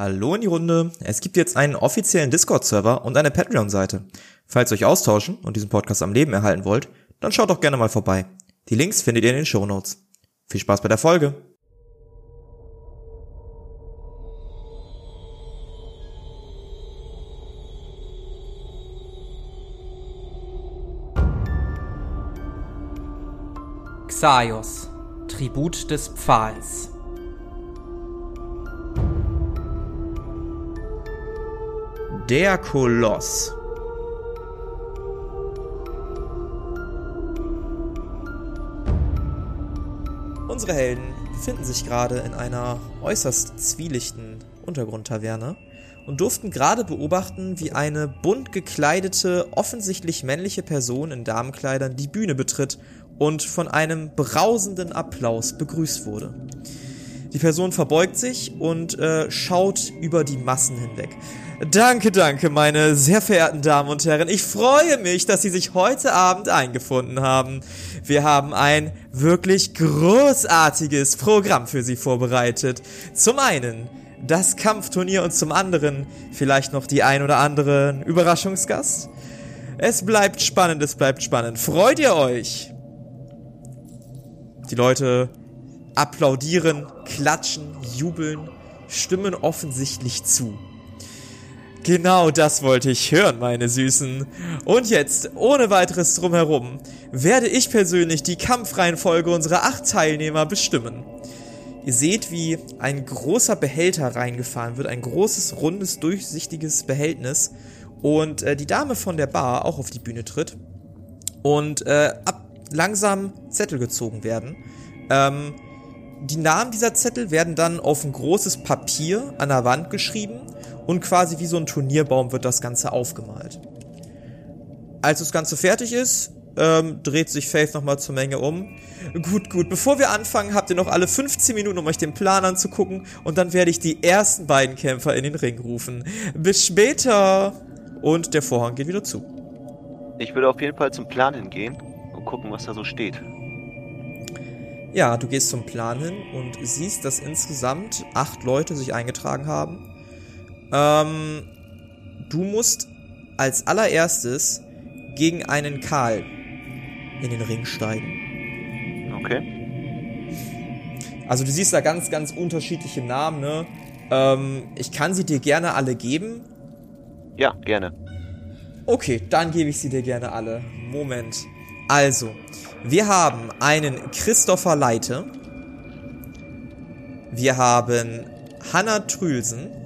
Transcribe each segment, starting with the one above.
Hallo in die Runde. Es gibt jetzt einen offiziellen Discord-Server und eine Patreon-Seite. Falls ihr euch austauschen und diesen Podcast am Leben erhalten wollt, dann schaut doch gerne mal vorbei. Die Links findet ihr in den Show Notes. Viel Spaß bei der Folge. Xaios, Tribut des Pfahls. Der Koloss. Unsere Helden befinden sich gerade in einer äußerst zwielichten Untergrundtaverne und durften gerade beobachten, wie eine bunt gekleidete, offensichtlich männliche Person in Damenkleidern die Bühne betritt und von einem brausenden Applaus begrüßt wurde. Die Person verbeugt sich und äh, schaut über die Massen hinweg. Danke, danke, meine sehr verehrten Damen und Herren. Ich freue mich, dass Sie sich heute Abend eingefunden haben. Wir haben ein wirklich großartiges Programm für Sie vorbereitet. Zum einen das Kampfturnier und zum anderen vielleicht noch die ein oder andere Überraschungsgast. Es bleibt spannend, es bleibt spannend. Freut ihr euch? Die Leute applaudieren, klatschen, jubeln, stimmen offensichtlich zu. Genau das wollte ich hören, meine Süßen. Und jetzt, ohne weiteres drumherum, werde ich persönlich die Kampfreihenfolge unserer acht Teilnehmer bestimmen. Ihr seht, wie ein großer Behälter reingefahren wird, ein großes, rundes, durchsichtiges Behältnis. Und äh, die Dame von der Bar auch auf die Bühne tritt. Und äh, ab langsam Zettel gezogen werden. Ähm, die Namen dieser Zettel werden dann auf ein großes Papier an der Wand geschrieben und quasi wie so ein Turnierbaum wird das Ganze aufgemalt. Als das Ganze fertig ist, ähm, dreht sich Faith nochmal zur Menge um. Gut, gut. Bevor wir anfangen, habt ihr noch alle 15 Minuten, um euch den Plan anzugucken. Und dann werde ich die ersten beiden Kämpfer in den Ring rufen. Bis später. Und der Vorhang geht wieder zu. Ich würde auf jeden Fall zum Plan hingehen und gucken, was da so steht. Ja, du gehst zum Plan hin und siehst, dass insgesamt acht Leute sich eingetragen haben. Ähm, du musst als allererstes gegen einen Karl in den Ring steigen. Okay. Also du siehst da ganz, ganz unterschiedliche Namen, ne? Ähm, ich kann sie dir gerne alle geben. Ja, gerne. Okay, dann gebe ich sie dir gerne alle. Moment. Also, wir haben einen Christopher Leite. Wir haben Hanna Trülsen.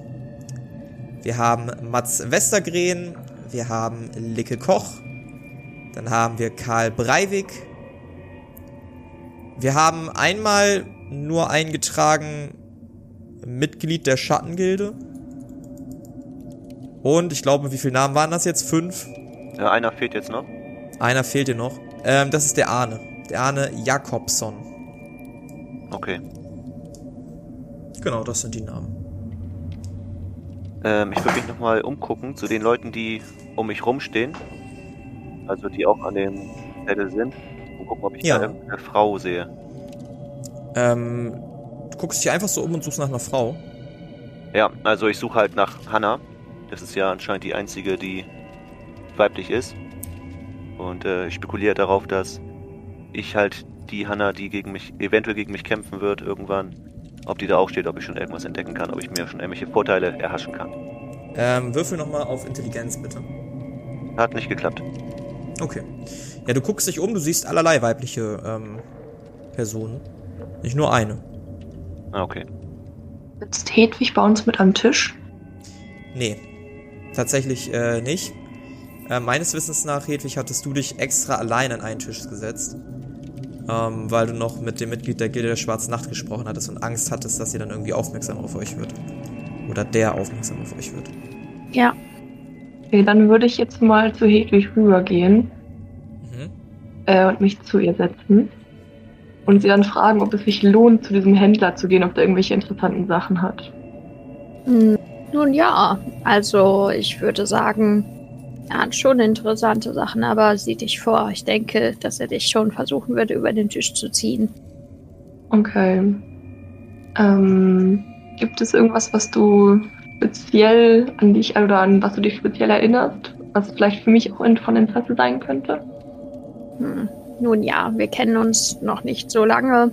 Wir haben Mats Westergren. Wir haben Licke Koch. Dann haben wir Karl Breivik. Wir haben einmal nur eingetragen Mitglied der Schattengilde. Und ich glaube, wie viele Namen waren das jetzt? Fünf? Ja, einer fehlt jetzt noch. Einer fehlt dir noch. Ähm, das ist der Arne. Der Arne Jakobson. Okay. Genau, das sind die Namen. Ähm, ich würde mich nochmal umgucken zu den Leuten, die um mich rumstehen. Also die auch an dem Zettel sind. Und gucken, ob ich Ja. da irgendeine Frau sehe. Ähm, du guckst dich einfach so um und suchst nach einer Frau. Ja, also ich suche halt nach Hannah. Das ist ja anscheinend die einzige, die weiblich ist. Und äh, ich spekuliere darauf, dass ich halt die Hannah, die gegen mich, eventuell gegen mich kämpfen wird, irgendwann, ob die da auch steht, ob ich schon irgendwas entdecken kann, ob ich mir schon irgendwelche Vorteile erhaschen kann. Ähm, würfel nochmal auf Intelligenz, bitte. Hat nicht geklappt. Okay. Ja, du guckst dich um, du siehst allerlei weibliche ähm, Personen. Nicht nur eine. Ah, okay. Sitzt Hedwig bei uns mit am Tisch? Nee. Tatsächlich äh, nicht. Äh, meines Wissens nach, Hedwig, hattest du dich extra allein an einen Tisch gesetzt. Ähm, weil du noch mit dem Mitglied der Gilde der Schwarzen Nacht gesprochen hattest und Angst hattest, dass sie dann irgendwie aufmerksam auf euch wird. Oder der aufmerksam auf euch wird. Ja, Okay, dann würde ich jetzt mal zu Hedwig rübergehen Mhm. äh, und mich zu ihr setzen. Und sie dann fragen, ob es sich lohnt, zu diesem Händler zu gehen, ob der irgendwelche interessanten Sachen hat. Hm, nun ja, also ich würde sagen, er hat schon interessante Sachen, aber sieh dich vor. Ich denke, dass er dich schon versuchen würde, über den Tisch zu ziehen. Okay. Ähm, gibt es irgendwas, was du speziell an dich oder an was du dich speziell erinnerst, was vielleicht für mich auch von Interesse sein könnte? Hm. Nun ja, wir kennen uns noch nicht so lange,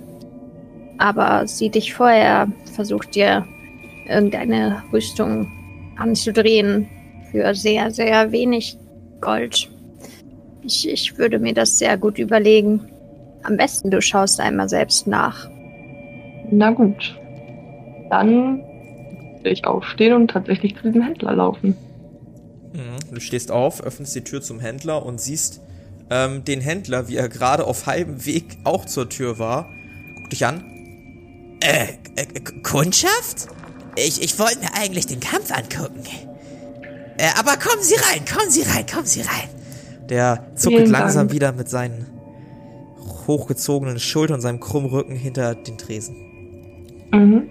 aber sieh dich vorher, versuch dir irgendeine Rüstung anzudrehen für sehr, sehr wenig Gold. Ich, ich würde mir das sehr gut überlegen. Am besten du schaust einmal selbst nach. Na gut. Dann will ich aufstehen und tatsächlich zu diesem Händler laufen. Mhm. Du stehst auf, öffnest die Tür zum Händler und siehst ähm, den Händler, wie er gerade auf halbem Weg auch zur Tür war. Guck dich an. Äh, äh, Kundschaft? Ich, ich wollte mir eigentlich den Kampf angucken. Äh, aber kommen Sie rein, kommen Sie rein, kommen Sie rein. Der zuckelt langsam wieder mit seinen hochgezogenen Schultern und seinem krummen Rücken hinter den Tresen. Mhm.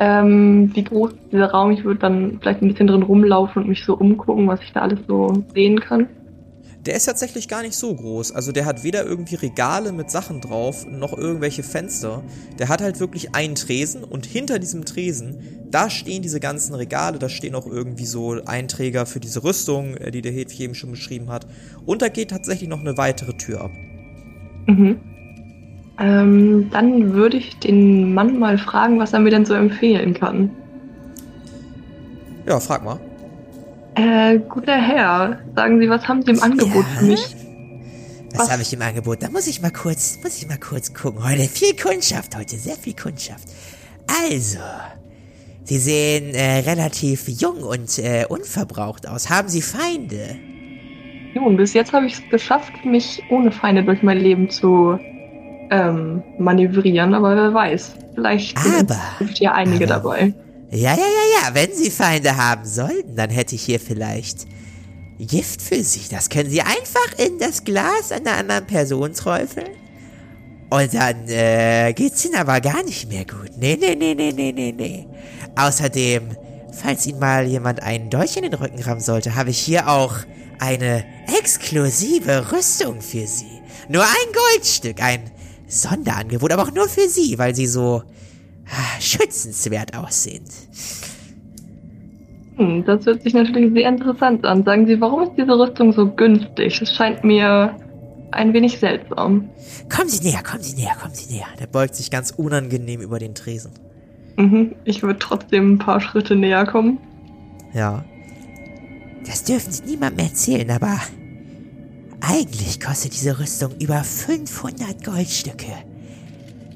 Ähm, wie groß ist dieser Raum? Ich würde dann vielleicht ein bisschen drin rumlaufen und mich so umgucken, was ich da alles so sehen kann. Der ist tatsächlich gar nicht so groß. Also der hat weder irgendwie Regale mit Sachen drauf, noch irgendwelche Fenster. Der hat halt wirklich einen Tresen und hinter diesem Tresen, da stehen diese ganzen Regale, da stehen auch irgendwie so Einträger für diese Rüstung, äh, die der Hedwig eben schon beschrieben hat. Und da geht tatsächlich noch eine weitere Tür ab. Mhm. Ähm, dann würde ich den Mann mal fragen, was er mir denn so empfehlen kann. Ja, frag mal. Äh, guter Herr, sagen Sie, was haben Sie im Angebot Ja? für mich? Was, Was? habe ich im Angebot? Da muss ich mal kurz, muss ich mal kurz gucken. Heute viel Kundschaft, heute sehr viel Kundschaft. Also, Sie sehen äh, relativ jung und äh, unverbraucht aus. Haben Sie Feinde? Nun, bis jetzt habe ich es geschafft, mich ohne Feinde durch mein Leben zu ähm, manövrieren, aber wer weiß. Vielleicht sind Aber- in Zukunft ja einige aber- dabei. Ja, ja, ja, ja. Wenn Sie Feinde haben sollten, dann hätte ich hier vielleicht Gift für Sie. Das können Sie einfach in das Glas einer anderen Person träufeln. Und dann äh, geht's Ihnen aber gar nicht mehr gut. Nee, nee, nee, nee, nee, nee, nee. Außerdem, falls Ihnen mal jemand einen Dolch in den Rücken rammen sollte, habe ich hier auch eine exklusive Rüstung für Sie. Nur ein Goldstück, ein Sonderangebot, aber auch nur für Sie, weil Sie so schützenswert aussehen. Hm, das hört sich natürlich sehr interessant an. Sagen Sie, warum ist diese Rüstung so günstig? Es scheint mir ein wenig seltsam. Kommen Sie näher, kommen Sie näher, kommen Sie näher. Der beugt sich ganz unangenehm über den Tresen. Mhm, ich würde trotzdem ein paar Schritte näher kommen. Ja. Das dürfen Sie niemandem erzählen, aber eigentlich kostet diese Rüstung über 500 Goldstücke.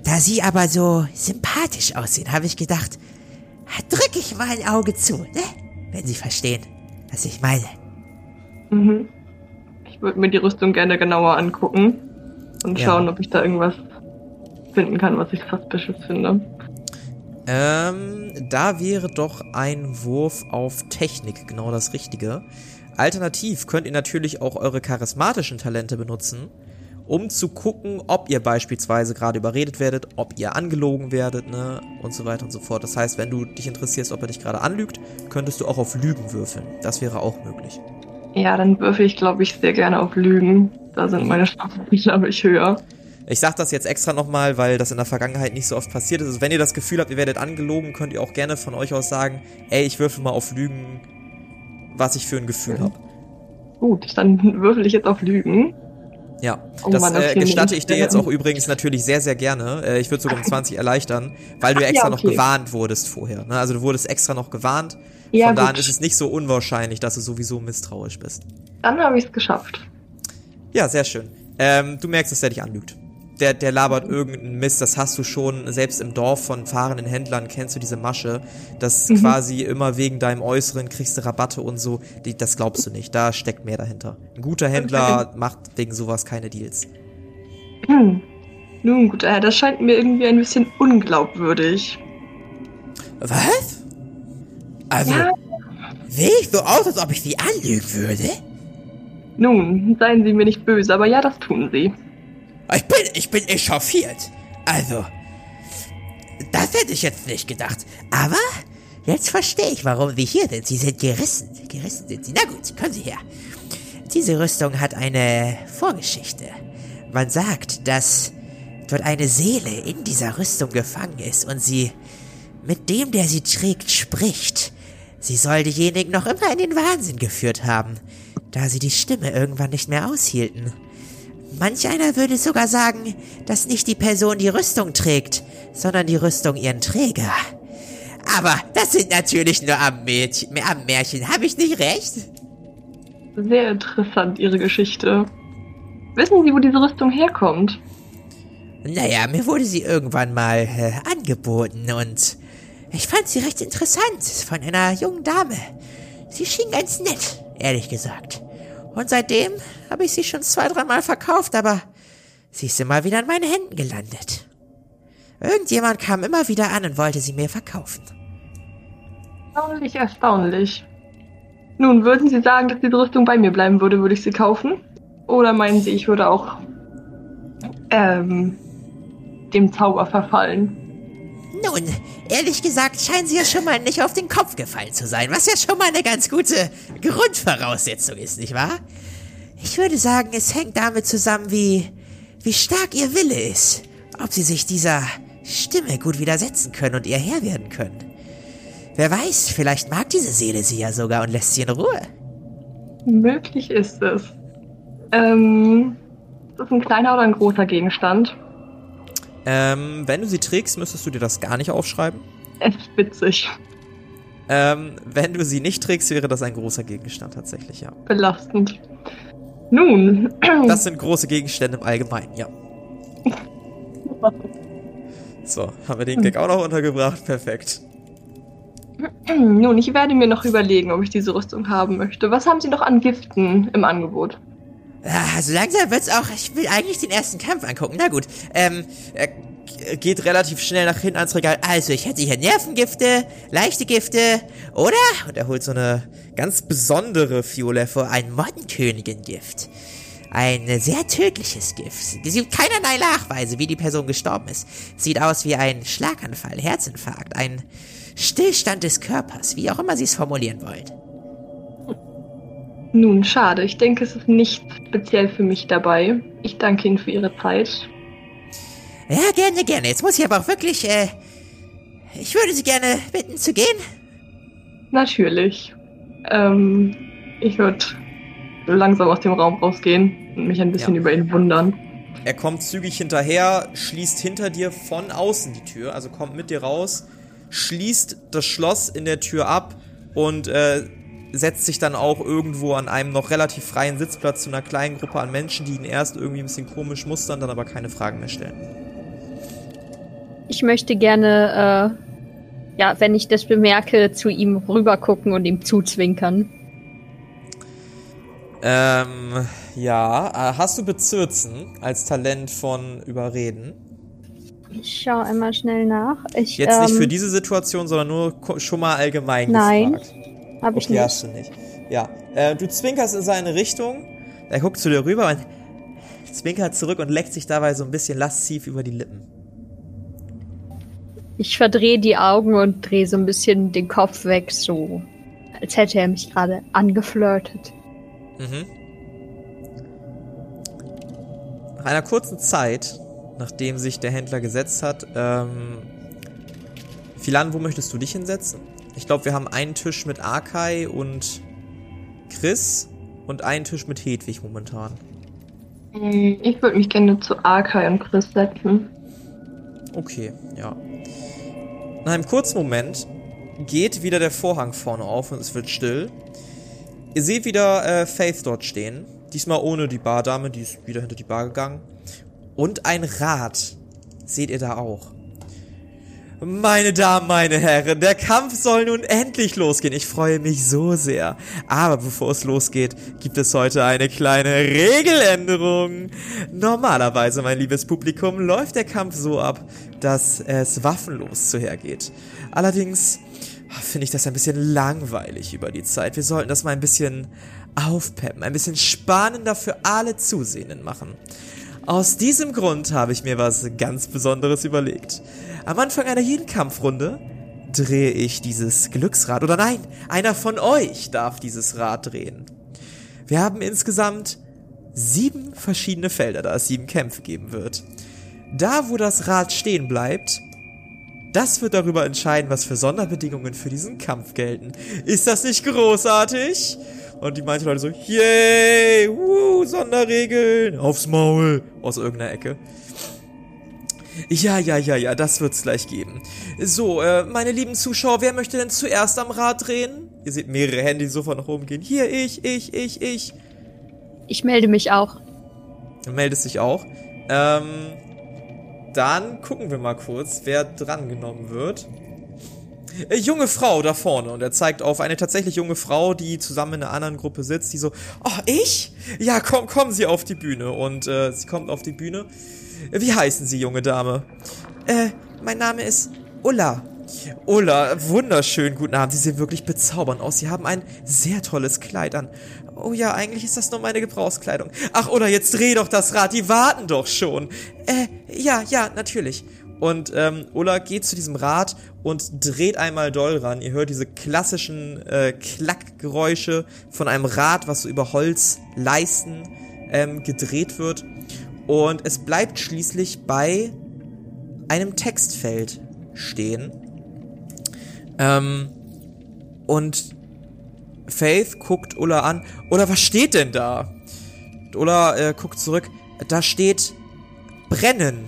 Da Sie aber so sympathisch aussehen, habe ich gedacht, drücke ich mal ein Auge zu, ne? Wenn Sie verstehen, was ich meine. Mhm. Ich würde mir die Rüstung gerne genauer angucken und Ja. schauen, ob ich da irgendwas finden kann, was ich suspicious finde. Ähm, da wäre doch ein Wurf auf Technik genau das Richtige. Alternativ könnt ihr natürlich auch eure charismatischen Talente benutzen, um zu gucken, ob ihr beispielsweise gerade überredet werdet, ob ihr angelogen werdet, ne, und so weiter und so fort. Das heißt, wenn du dich interessierst, ob er dich gerade anlügt, könntest du auch auf Lügen würfeln. Das wäre auch möglich. Ja, dann würfe ich, glaube ich, sehr gerne auf Lügen. Da sind meine Chancen, glaube ich, höher. Ich sag das jetzt extra nochmal, weil das in der Vergangenheit nicht so oft passiert ist. Also wenn ihr das Gefühl habt, ihr werdet angelogen, könnt ihr auch gerne von euch aus sagen, ey, ich würfel mal auf Lügen, was ich für ein Gefühl Mhm. habe. Gut, dann würfel ich jetzt auf Lügen. Ja, das Mann, äh, gestatte ich dir jetzt auch übrigens natürlich sehr, sehr gerne. Äh, ich würde sogar um 20 erleichtern, weil du ja Ach, extra ja, noch okay. gewarnt wurdest vorher. Ne? Also du wurdest extra noch gewarnt. Ja, Von daher gut. ist es nicht so unwahrscheinlich, dass du sowieso misstrauisch bist. Dann habe ich es geschafft. Ja, sehr schön. Ähm, du merkst, dass der dich anlügt. Der, der labert irgendeinen Mist, das hast du schon, selbst im Dorf von fahrenden Händlern kennst du diese Masche, dass Mhm. quasi immer wegen deinem Äußeren kriegst du Rabatte und so, die, das glaubst du nicht, da steckt mehr dahinter. Ein guter Händler macht wegen sowas keine Deals. Hm. Nun gut, äh, das scheint mir irgendwie ein bisschen unglaubwürdig. Was? Also, Ja. sehe ich so aus, als ob ich Sie anlügen würde? Nun, seien Sie mir nicht böse, aber ja, das tun Sie. Ich bin, ich bin echauffiert. Also, das hätte ich jetzt nicht gedacht. Aber jetzt verstehe ich, warum Sie hier sind. Sie sind gerissen. Gerissen sind Sie. Na gut, kommen Sie her. Diese Rüstung hat eine Vorgeschichte. Man sagt, dass dort eine Seele in dieser Rüstung gefangen ist und sie mit dem, der sie trägt, spricht. Sie soll diejenigen noch immer in den Wahnsinn geführt haben, da sie die Stimme irgendwann nicht mehr aushielten. Manch einer würde sogar sagen, dass nicht die Person die Rüstung trägt, sondern die Rüstung ihren Träger. Aber das sind natürlich nur am Märchen, am Märchen. habe ich nicht recht? Sehr interessant, Ihre Geschichte. Wissen Sie, wo diese Rüstung herkommt? Naja, mir wurde sie irgendwann mal äh, angeboten und ich fand sie recht interessant von einer jungen Dame. Sie schien ganz nett, ehrlich gesagt. Und seitdem habe ich sie schon zwei, dreimal verkauft, aber sie ist immer wieder in meinen Händen gelandet. Irgendjemand kam immer wieder an und wollte sie mir verkaufen. Erstaunlich, erstaunlich. Nun, würden Sie sagen, dass diese Rüstung bei mir bleiben würde, würde ich sie kaufen? Oder meinen Sie, ich würde auch ähm, dem Zauber verfallen? Nun, ehrlich gesagt scheinen sie ja schon mal nicht auf den Kopf gefallen zu sein, was ja schon mal eine ganz gute Grundvoraussetzung ist, nicht wahr? Ich würde sagen, es hängt damit zusammen, wie, wie stark ihr Wille ist, ob sie sich dieser Stimme gut widersetzen können und ihr Herr werden können. Wer weiß, vielleicht mag diese Seele sie ja sogar und lässt sie in Ruhe. Möglich ist es. Ähm, ist das ein kleiner oder ein großer Gegenstand? Ähm, wenn du sie trägst, müsstest du dir das gar nicht aufschreiben. Es ist witzig. Ähm, wenn du sie nicht trägst, wäre das ein großer Gegenstand tatsächlich, ja. Belastend. Nun. Das sind große Gegenstände im Allgemeinen, ja. So, haben wir den Gag auch noch untergebracht. Perfekt. Nun, ich werde mir noch überlegen, ob ich diese Rüstung haben möchte. Was haben Sie noch an Giften im Angebot? Ah, so langsam wird's auch. Ich will eigentlich den ersten Kampf angucken. Na gut. Ähm, Er g- geht relativ schnell nach hinten ans Regal. also ich hätte hier Nervengifte, leichte Gifte, oder? Und er holt so eine ganz besondere Fiole vor. Ein Mottenkönigin-Gift. Ein äh, sehr tödliches Gift. Es gibt keinerlei Nachweise, wie die Person gestorben ist. Sieht aus wie ein Schlaganfall, Herzinfarkt, ein Stillstand des Körpers, wie auch immer Sie es formulieren wollen. Nun, schade. Ich denke, es ist nicht speziell für mich dabei. Ich danke Ihnen für Ihre Zeit. Ja, gerne, gerne. Jetzt muss ich aber auch wirklich, äh, ich würde Sie gerne bitten zu gehen. Natürlich. Ähm, ich würde langsam aus dem Raum rausgehen und mich ein bisschen Ja. über ihn wundern. Er kommt zügig hinterher, schließt hinter dir von außen die Tür, also kommt mit dir raus, schließt das Schloss in der Tür ab und äh, setzt sich dann auch irgendwo an einem noch relativ freien Sitzplatz zu einer kleinen Gruppe an Menschen, die ihn erst irgendwie ein bisschen komisch mustern, dann aber keine Fragen mehr stellen. Ich möchte gerne, äh, ja, wenn ich das bemerke, zu ihm rübergucken und ihm zuzwinkern. Ähm, ja, äh, hast du Bezirzen als Talent von Überreden? Ich schaue einmal schnell nach. Ich, Jetzt nicht ähm, für diese Situation, sondern nur schon mal allgemein Nein, gefragt. Hab ich Okay, nicht. hast du nicht. Ja, äh, du zwinkerst in seine Richtung, er guckt zu dir rüber und zwinkert zurück und leckt sich dabei so ein bisschen lasziv über die Lippen. Ich verdrehe die Augen und drehe so ein bisschen den Kopf weg, so als hätte er mich gerade angeflirtet. Mhm. Nach einer kurzen Zeit, nachdem sich der Händler gesetzt hat, ähm, Philan, wo möchtest du dich hinsetzen? Ich glaube, wir haben einen Tisch mit Arkai und Chris und einen Tisch mit Hedwig momentan. Hm, Ich würde mich gerne zu Arkai und Chris setzen. Okay, ja. Nach einem kurzen Moment geht wieder der Vorhang vorne auf und es wird still. Ihr seht wieder äh, Faith dort stehen. Diesmal ohne die Bardame, die ist wieder hinter die Bar gegangen. Und ein Rad seht ihr da auch. Meine Damen, meine Herren, der Kampf soll nun endlich losgehen. Ich freue mich so sehr. Aber bevor es losgeht, gibt es heute eine kleine Regeländerung. Normalerweise, mein liebes Publikum, läuft der Kampf so ab, dass es waffenlos zuhergeht. Allerdings finde ich das ein bisschen langweilig über die Zeit. Wir sollten das mal ein bisschen aufpeppen, ein bisschen spannender für alle Zusehenden machen. Aus diesem Grund habe ich mir was ganz Besonderes überlegt. Am Anfang einer jeden Kampfrunde drehe ich dieses Glücksrad. Oder nein, einer von euch darf dieses Rad drehen. Wir haben insgesamt sieben verschiedene Felder, da es sieben Kämpfe geben wird. Da, wo das Rad stehen bleibt, Das wird darüber entscheiden, was für Sonderbedingungen für diesen Kampf gelten. Ist das nicht großartig? Und die manche Leute so, yay, wuh, Sonderregeln, aufs Maul, aus irgendeiner Ecke. Ja, ja, ja, ja, das wird's gleich geben. So, äh, meine lieben Zuschauer, wer möchte denn zuerst am Rad drehen? Ihr seht mehrere Hände, die sofort nach oben gehen. Hier, ich, ich, ich, ich. Ich melde mich auch. Du meldest dich auch. Ähm, dann gucken wir mal kurz, wer drangenommen wird. Äh, junge Frau da vorne und er zeigt auf eine tatsächlich junge Frau, die zusammen in einer anderen Gruppe sitzt, die so, oh, ich? Ja, komm, kommen Sie auf die Bühne. Und äh, sie kommt auf die Bühne. Wie heißen Sie, junge Dame? Äh, mein Name ist Ulla. Ulla, wunderschön, guten Abend. Sie sehen wirklich bezaubernd aus. Sie haben ein sehr tolles Kleid an. Oh ja, eigentlich ist das nur meine Gebrauchskleidung. Ach, Ulla, jetzt dreh doch das Rad. Die warten doch schon. Äh, ja, ja, natürlich. Und ähm, Ulla geht zu diesem Rad und dreht einmal doll ran. Ihr hört diese klassischen äh, Klackgeräusche von einem Rad, was so über Holzleisten ähm, gedreht wird. Und es bleibt schließlich bei einem Textfeld stehen. Ähm, und Faith guckt Ulla an. Ulla, was steht denn da? Ulla äh, guckt zurück. Da steht brennen.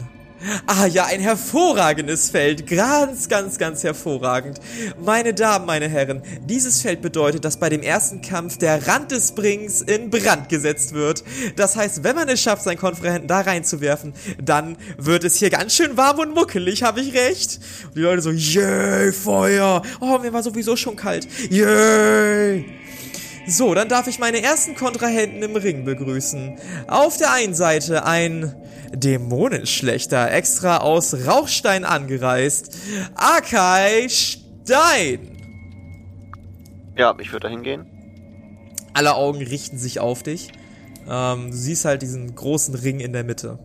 Ah ja, ein hervorragendes Feld. Ganz, ganz, ganz hervorragend. Meine Damen, meine Herren, dieses Feld bedeutet, dass bei dem ersten Kampf der Rand des Brings in Brand gesetzt wird. Das heißt, wenn man es schafft, seinen Konferenten da reinzuwerfen, dann wird es hier ganz schön warm und muckelig, habe ich recht? Und die Leute so, yay, Feuer. Oh, mir war sowieso schon kalt. Yay. So, dann darf ich meine ersten Kontrahenten im Ring begrüßen. Auf der einen Seite ein Dämonenschlechter, extra aus Rauchstein angereist. Akai Stein. Ja, ich würde da hingehen. Alle Augen richten sich auf dich. Ähm, du siehst halt diesen großen Ring in der Mitte.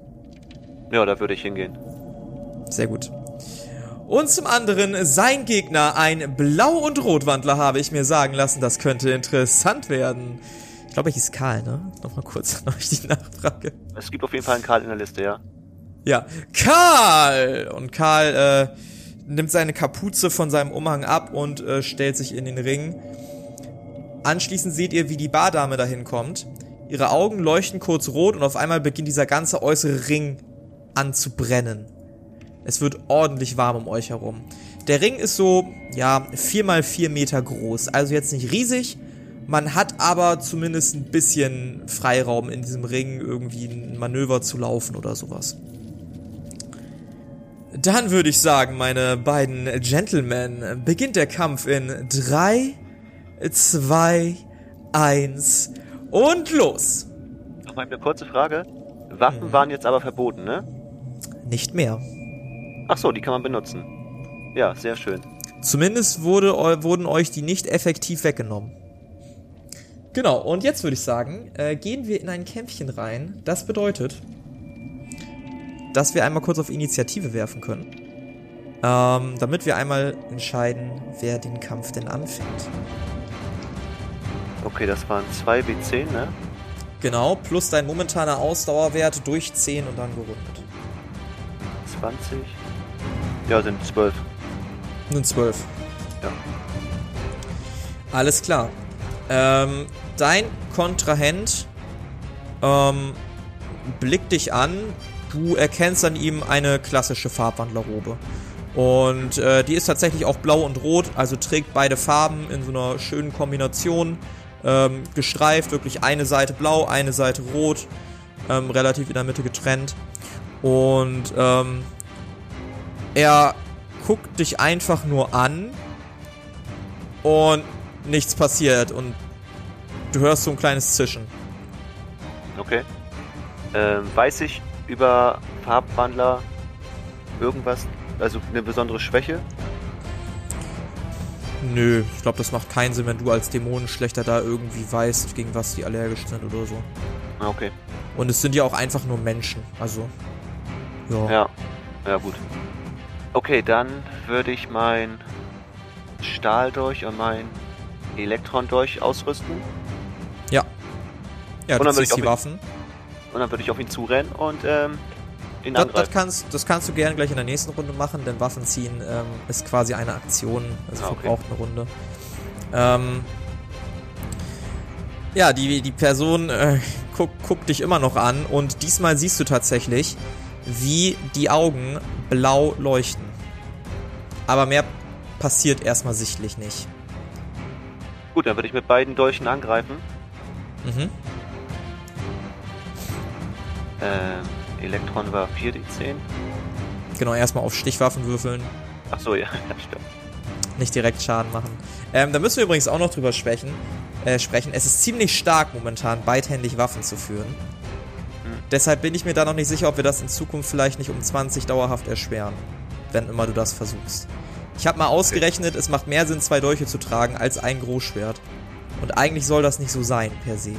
Ja, da würde ich hingehen. Sehr gut. Und zum anderen sein Gegner, ein Blau- und Rotwandler, habe ich mir sagen lassen. Das könnte interessant werden. Ich glaube, ich ist Karl, ne? Nochmal kurz noch ich die Nachfrage. Es gibt auf jeden Fall einen Karl in der Liste, ja. Ja, Karl! Und Karl äh, nimmt seine Kapuze von seinem Umhang ab und äh, stellt sich in den Ring. Anschließend seht ihr, wie die Bardame dahin kommt. Ihre Augen leuchten kurz rot und auf einmal beginnt dieser ganze äußere Ring an zu brennen. Es wird ordentlich warm um euch herum. Der Ring ist so, ja, vier mal vier Meter groß. Also jetzt nicht riesig. Man hat aber zumindest ein bisschen Freiraum in diesem Ring, irgendwie ein Manöver zu laufen oder sowas. Dann würde ich sagen, meine beiden Gentlemen, beginnt der Kampf in 3, 2, 1 und los. Noch mal eine kurze Frage. Waffen Mhm. waren jetzt aber verboten, ne? Nicht mehr. Ach so, die kann man benutzen. Ja, sehr schön. Zumindest wurde, wurden euch die nicht effektiv weggenommen. Genau, und jetzt würde ich sagen, äh, gehen wir in ein Kämpfchen rein. Das bedeutet, dass wir einmal kurz auf Initiative werfen können. Ähm, damit wir einmal entscheiden, wer den Kampf denn anfängt. Okay, das waren 2 W10, ne? Genau, plus dein momentaner Ausdauerwert durch 10 und dann gerundet. 20. Ja, sind 12. Nun 12. Ja. Alles klar. Ähm, dein Kontrahent ähm, blickt dich an. Du erkennst an ihm eine klassische Farbwandlerrobe. Und äh, die ist tatsächlich auch blau und rot, also trägt beide Farben in so einer schönen Kombination. Ähm, gestreift, wirklich eine Seite blau, eine Seite rot, ähm, relativ in der Mitte getrennt. Und ähm, er guckt dich einfach nur an und nichts passiert und du hörst so ein kleines Zischen. Okay. Ähm, weiß ich über Farbwandler irgendwas, also eine besondere Schwäche? Nö, ich glaube, das macht keinen Sinn, wenn du als Dämonenschlechter da irgendwie weißt, gegen was die allergisch sind oder so. Okay. Und es sind ja auch einfach nur Menschen, also. Ja. Ja. Ja, gut. Okay, dann würde ich mein Stahldolch und mein Elektrondolch ausrüsten. Ja, Und du dann ich ziehst die Waffen. Und dann würde ich auf ihn zurennen und ähm, ihn Das, das, kannst, das kannst du gerne gleich in der nächsten Runde machen, denn Waffen ziehen ähm, ist quasi eine Aktion, also Ah, okay. verbraucht eine Runde. Ähm, ja, die, die Person äh, guckt, guckt dich immer noch an und diesmal siehst du tatsächlich, wie die Augen blau leuchten. Aber mehr passiert erstmal sichtlich nicht. Gut, dann würde ich mit beiden Dolchen angreifen. Mhm. Ähm, Elektron war 4d10. Genau, erstmal auf Stichwaffen würfeln. Ach so, ja, ja, stimmt. nicht direkt Schaden machen. Ähm, da müssen wir übrigens auch noch drüber sprechen. Äh, sprechen. Es ist ziemlich stark momentan, beidhändig Waffen zu führen. Deshalb bin ich mir da noch nicht sicher, ob wir das in Zukunft vielleicht nicht um 20 dauerhaft erschweren. Wenn immer du das versuchst. Ich habe mal ausgerechnet, es macht mehr Sinn, zwei Dolche zu tragen, als ein Großschwert. Und eigentlich soll das nicht so sein, per se.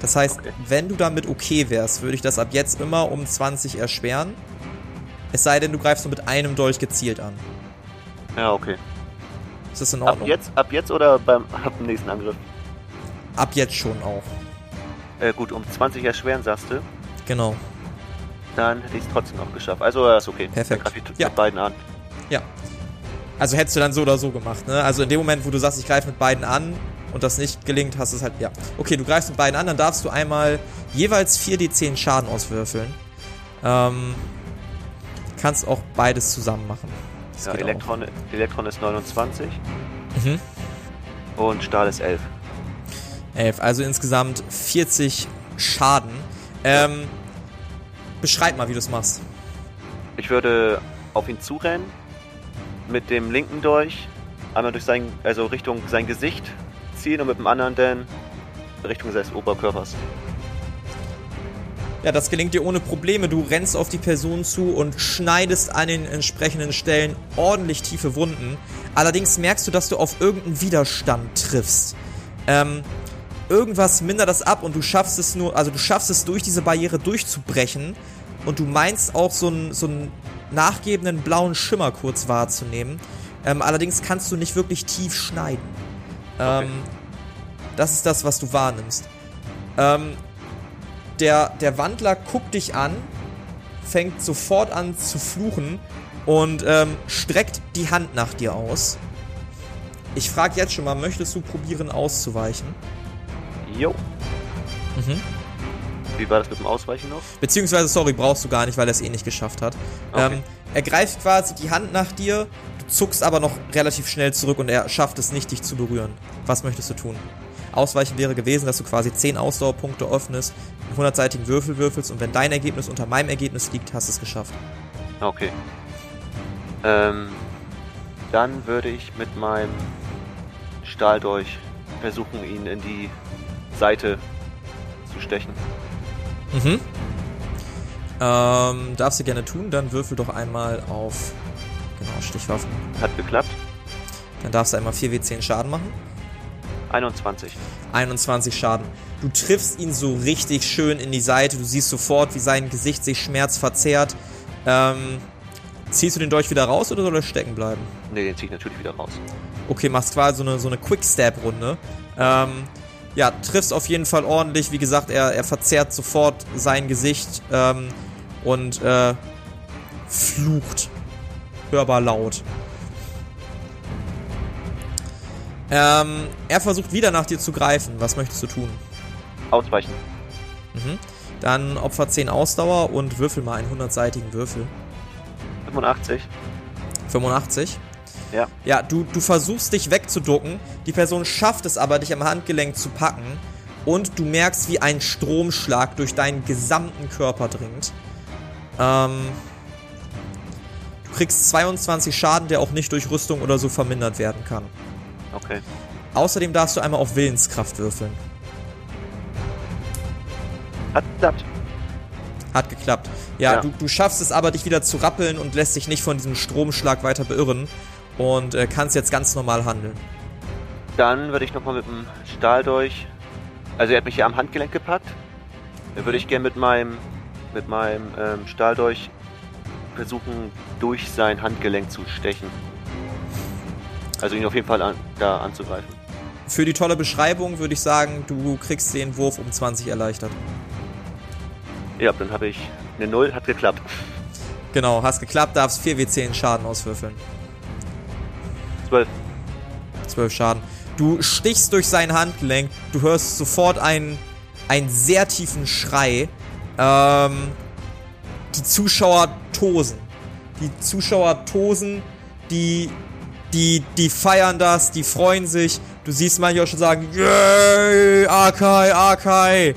Das heißt, Okay. wenn du damit okay wärst, würde ich das ab jetzt immer um 20 erschweren. Es sei denn, du greifst nur mit einem Dolch gezielt an. Ja, okay. Ist das in Ab Ordnung? jetzt, ab jetzt oder beim ab dem nächsten Angriff? Ab jetzt schon auch. Äh, gut, um 20 erschweren, sagst du. Genau. Dann hätte ich es trotzdem noch geschafft. Also, ist okay. Perfekt. Dann greife ich Ja. mit beiden an. Ja. Also hättest du dann so oder so gemacht, ne? Also in dem Moment, wo du sagst, ich greife mit beiden an und das nicht gelingt, hast du es halt, ja. Okay, du greifst mit beiden an, dann darfst du einmal jeweils 4d10 Schaden auswürfeln. Ähm, kannst auch beides zusammen machen. Das Ja, Elektron, Elektron ist 29 auch. Mhm. und Stahl ist 11. 11, also insgesamt 40 Schaden. Ähm, beschreib mal, wie du es machst. Ich würde auf ihn zurennen, mit dem linken Dolch einmal durch sein, also Richtung sein Gesicht ziehen und mit dem anderen dann Richtung seines Oberkörpers. Ja, das gelingt dir ohne Probleme. Du rennst auf die Person zu und schneidest an den entsprechenden Stellen ordentlich tiefe Wunden. Allerdings merkst du, dass du auf irgendeinen Widerstand triffst. Ähm, irgendwas mindert das ab und du schaffst es nur, also du schaffst es durch diese Barriere durchzubrechen und du meinst auch so einen, so einen nachgebenden blauen Schimmer kurz wahrzunehmen. Ähm, allerdings kannst du nicht wirklich tief schneiden. Ähm, das ist das, was du wahrnimmst. Ähm, der, der Wandler guckt dich an, fängt sofort an zu fluchen und ähm, streckt die Hand nach dir aus. Ich frage jetzt schon mal, möchtest du probieren auszuweichen? Jo. Mhm. Wie war das mit dem Ausweichen noch? Beziehungsweise, sorry, brauchst du gar nicht, weil er es eh nicht geschafft hat. Okay. Ähm, er greift quasi die Hand nach dir, du zuckst aber noch relativ schnell zurück und er schafft es nicht, dich zu berühren. Was möchtest du tun? Ausweichen wäre gewesen, dass du quasi 10 Ausdauerpunkte öffnest, einen 100-seitigen Würfel würfelst und wenn dein Ergebnis unter meinem Ergebnis liegt, hast du es geschafft. Okay. Ähm, dann würde ich mit meinem Stahldolch versuchen, ihn in die Seite zu stechen. Mhm. Ähm, darfst du gerne tun, dann würfel doch einmal auf, genau, Stichwaffen. Hat geklappt. Dann darfst du einmal 4w10 Schaden machen. 21. 21 Schaden. Du triffst ihn so richtig schön in die Seite. Du siehst sofort, wie sein Gesicht sich schmerzverzerrt. Ähm, ziehst du den Dolch wieder raus oder soll er stecken bleiben? Ne, den ziehe ich natürlich wieder raus. Okay, machst quasi so eine, so eine Quick-Stab-Runde. Ähm, ja, triffst auf jeden Fall ordentlich. Wie gesagt, er, er verzerrt sofort sein Gesicht ähm, und äh, flucht. Hörbar laut. Ähm, er versucht wieder nach dir zu greifen. Was möchtest du tun? Ausweichen. Mhm. Dann Opfer 10 Ausdauer und würfel mal einen 100-seitigen Würfel. 85. 85. Ja. Ja, du, du versuchst dich wegzuducken. Die Person schafft es aber, dich am Handgelenk zu packen. Und du merkst, wie ein Stromschlag durch deinen gesamten Körper dringt. Ähm, du kriegst 22 Schaden, der auch nicht durch Rüstung oder so vermindert werden kann. Okay. Außerdem darfst du einmal auf Willenskraft würfeln. Hat geklappt. Hat geklappt. Ja, Ja. Du, du schaffst es aber, dich wieder zu rappeln und lässt dich nicht von diesem Stromschlag weiter beirren. Und äh, kannst jetzt ganz normal handeln. Dann würde ich nochmal mit dem Stahldolch. Also er hat mich hier am Handgelenk gepackt. Dann würde ich gerne mit meinem mit meinem ähm, Stahldolch versuchen, durch sein Handgelenk zu stechen. Also ihn auf jeden Fall an, da anzugreifen. Für die tolle Beschreibung würde ich sagen, du kriegst den Wurf um 20 erleichtert. Ja, dann habe ich eine Null, hat geklappt. Genau, hast geklappt, darfst 4w10 Schaden auswürfeln. 12. 12 Schaden. Du stichst durch sein Handgelenk, du hörst sofort einen, einen sehr tiefen Schrei. Ähm, die Zuschauer tosen. Die Zuschauer tosen, die, die, die feiern das, die freuen sich. Du siehst manche auch schon sagen, yay, Akai, Akai.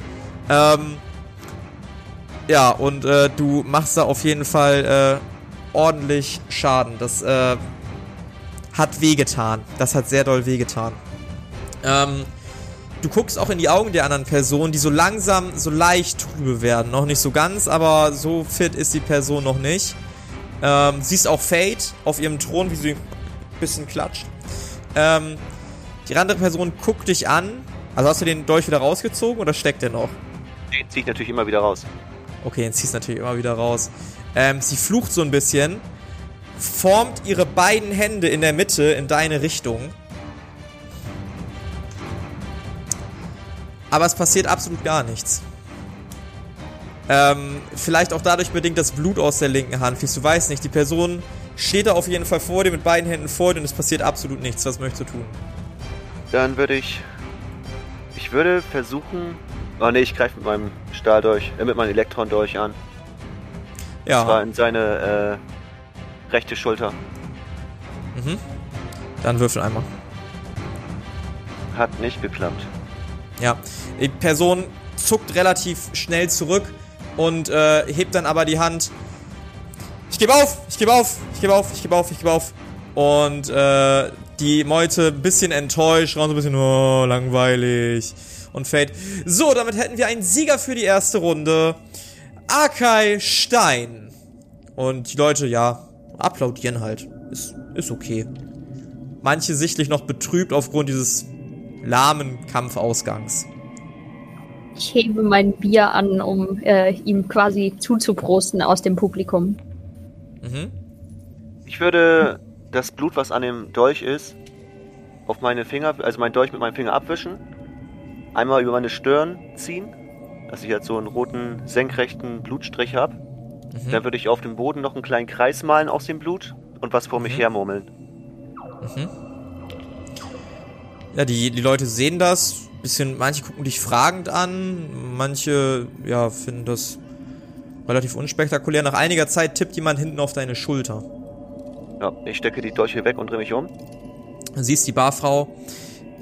Ähm, ja, und äh, du machst da auf jeden Fall äh, ordentlich Schaden. Das äh, hat wehgetan. Das hat sehr doll wehgetan. Ähm, du guckst auch in die Augen der anderen Person, die so langsam, so leicht trübe werden. Noch nicht so ganz, aber so fit ist die Person noch nicht. Ähm, siehst auch Fate auf ihrem Thron, wie sie ein bisschen klatscht. Ähm, die andere Person guckt dich an. Also hast du den Dolch wieder rausgezogen oder steckt der noch? Den ziehe ich natürlich immer wieder raus. Okay, den ziehst natürlich immer wieder raus. Ähm, sie flucht so ein bisschen, formt ihre beiden Hände in der Mitte in deine Richtung. Aber es passiert absolut gar nichts. Ähm, vielleicht auch dadurch bedingt das Blut aus der linken Hand. Du weißt nicht, die Person steht da auf jeden Fall vor dir mit beiden Händen vor dir und es passiert absolut nichts. Was möchtest du tun? Dann würde ich. Ich würde versuchen. Oh ne, ich greife mit meinem Stahldolch, äh, mit meinem Elektron-Dolch an. Ja. Zwar in seine äh, rechte Schulter. Mhm. Dann würfel einmal. Hat nicht geklappt. Ja. Die Person zuckt relativ schnell zurück und äh, hebt dann aber die Hand. Ich gebe auf, ich gebe auf, ich gebe auf, ich gebe auf, ich gebe auf. Und äh, die Meute ein bisschen enttäuscht, raus so ein bisschen, oh, langweilig. Und fällt. So, damit hätten wir einen Sieger für die erste Runde. Akai Stein. Und die Leute, ja, applaudieren halt. Ist, ist okay. Manche sichtlich noch betrübt aufgrund dieses lahmen Kampfausgangs. Ich hebe mein Bier an, um äh, ihm quasi zuzuprosten aus dem Publikum. Mhm. Ich würde das Blut, was an dem Dolch ist, auf meine Finger, also mein Dolch mit meinem Finger abwischen, einmal über meine Stirn ziehen, dass ich halt so einen roten, senkrechten Blutstrich habe. Mhm. Dann würde ich auf dem Boden noch einen kleinen Kreis malen aus dem Blut und was vor mich Mhm. hermurmeln. Mhm. Ja, die, die Leute sehen das. Bisschen, manche gucken dich fragend an, manche, ja, finden das relativ unspektakulär. Nach einiger Zeit tippt jemand hinten auf deine Schulter. Ja, ich stecke die Dolche weg und drehe mich um. Siehst die Barfrau.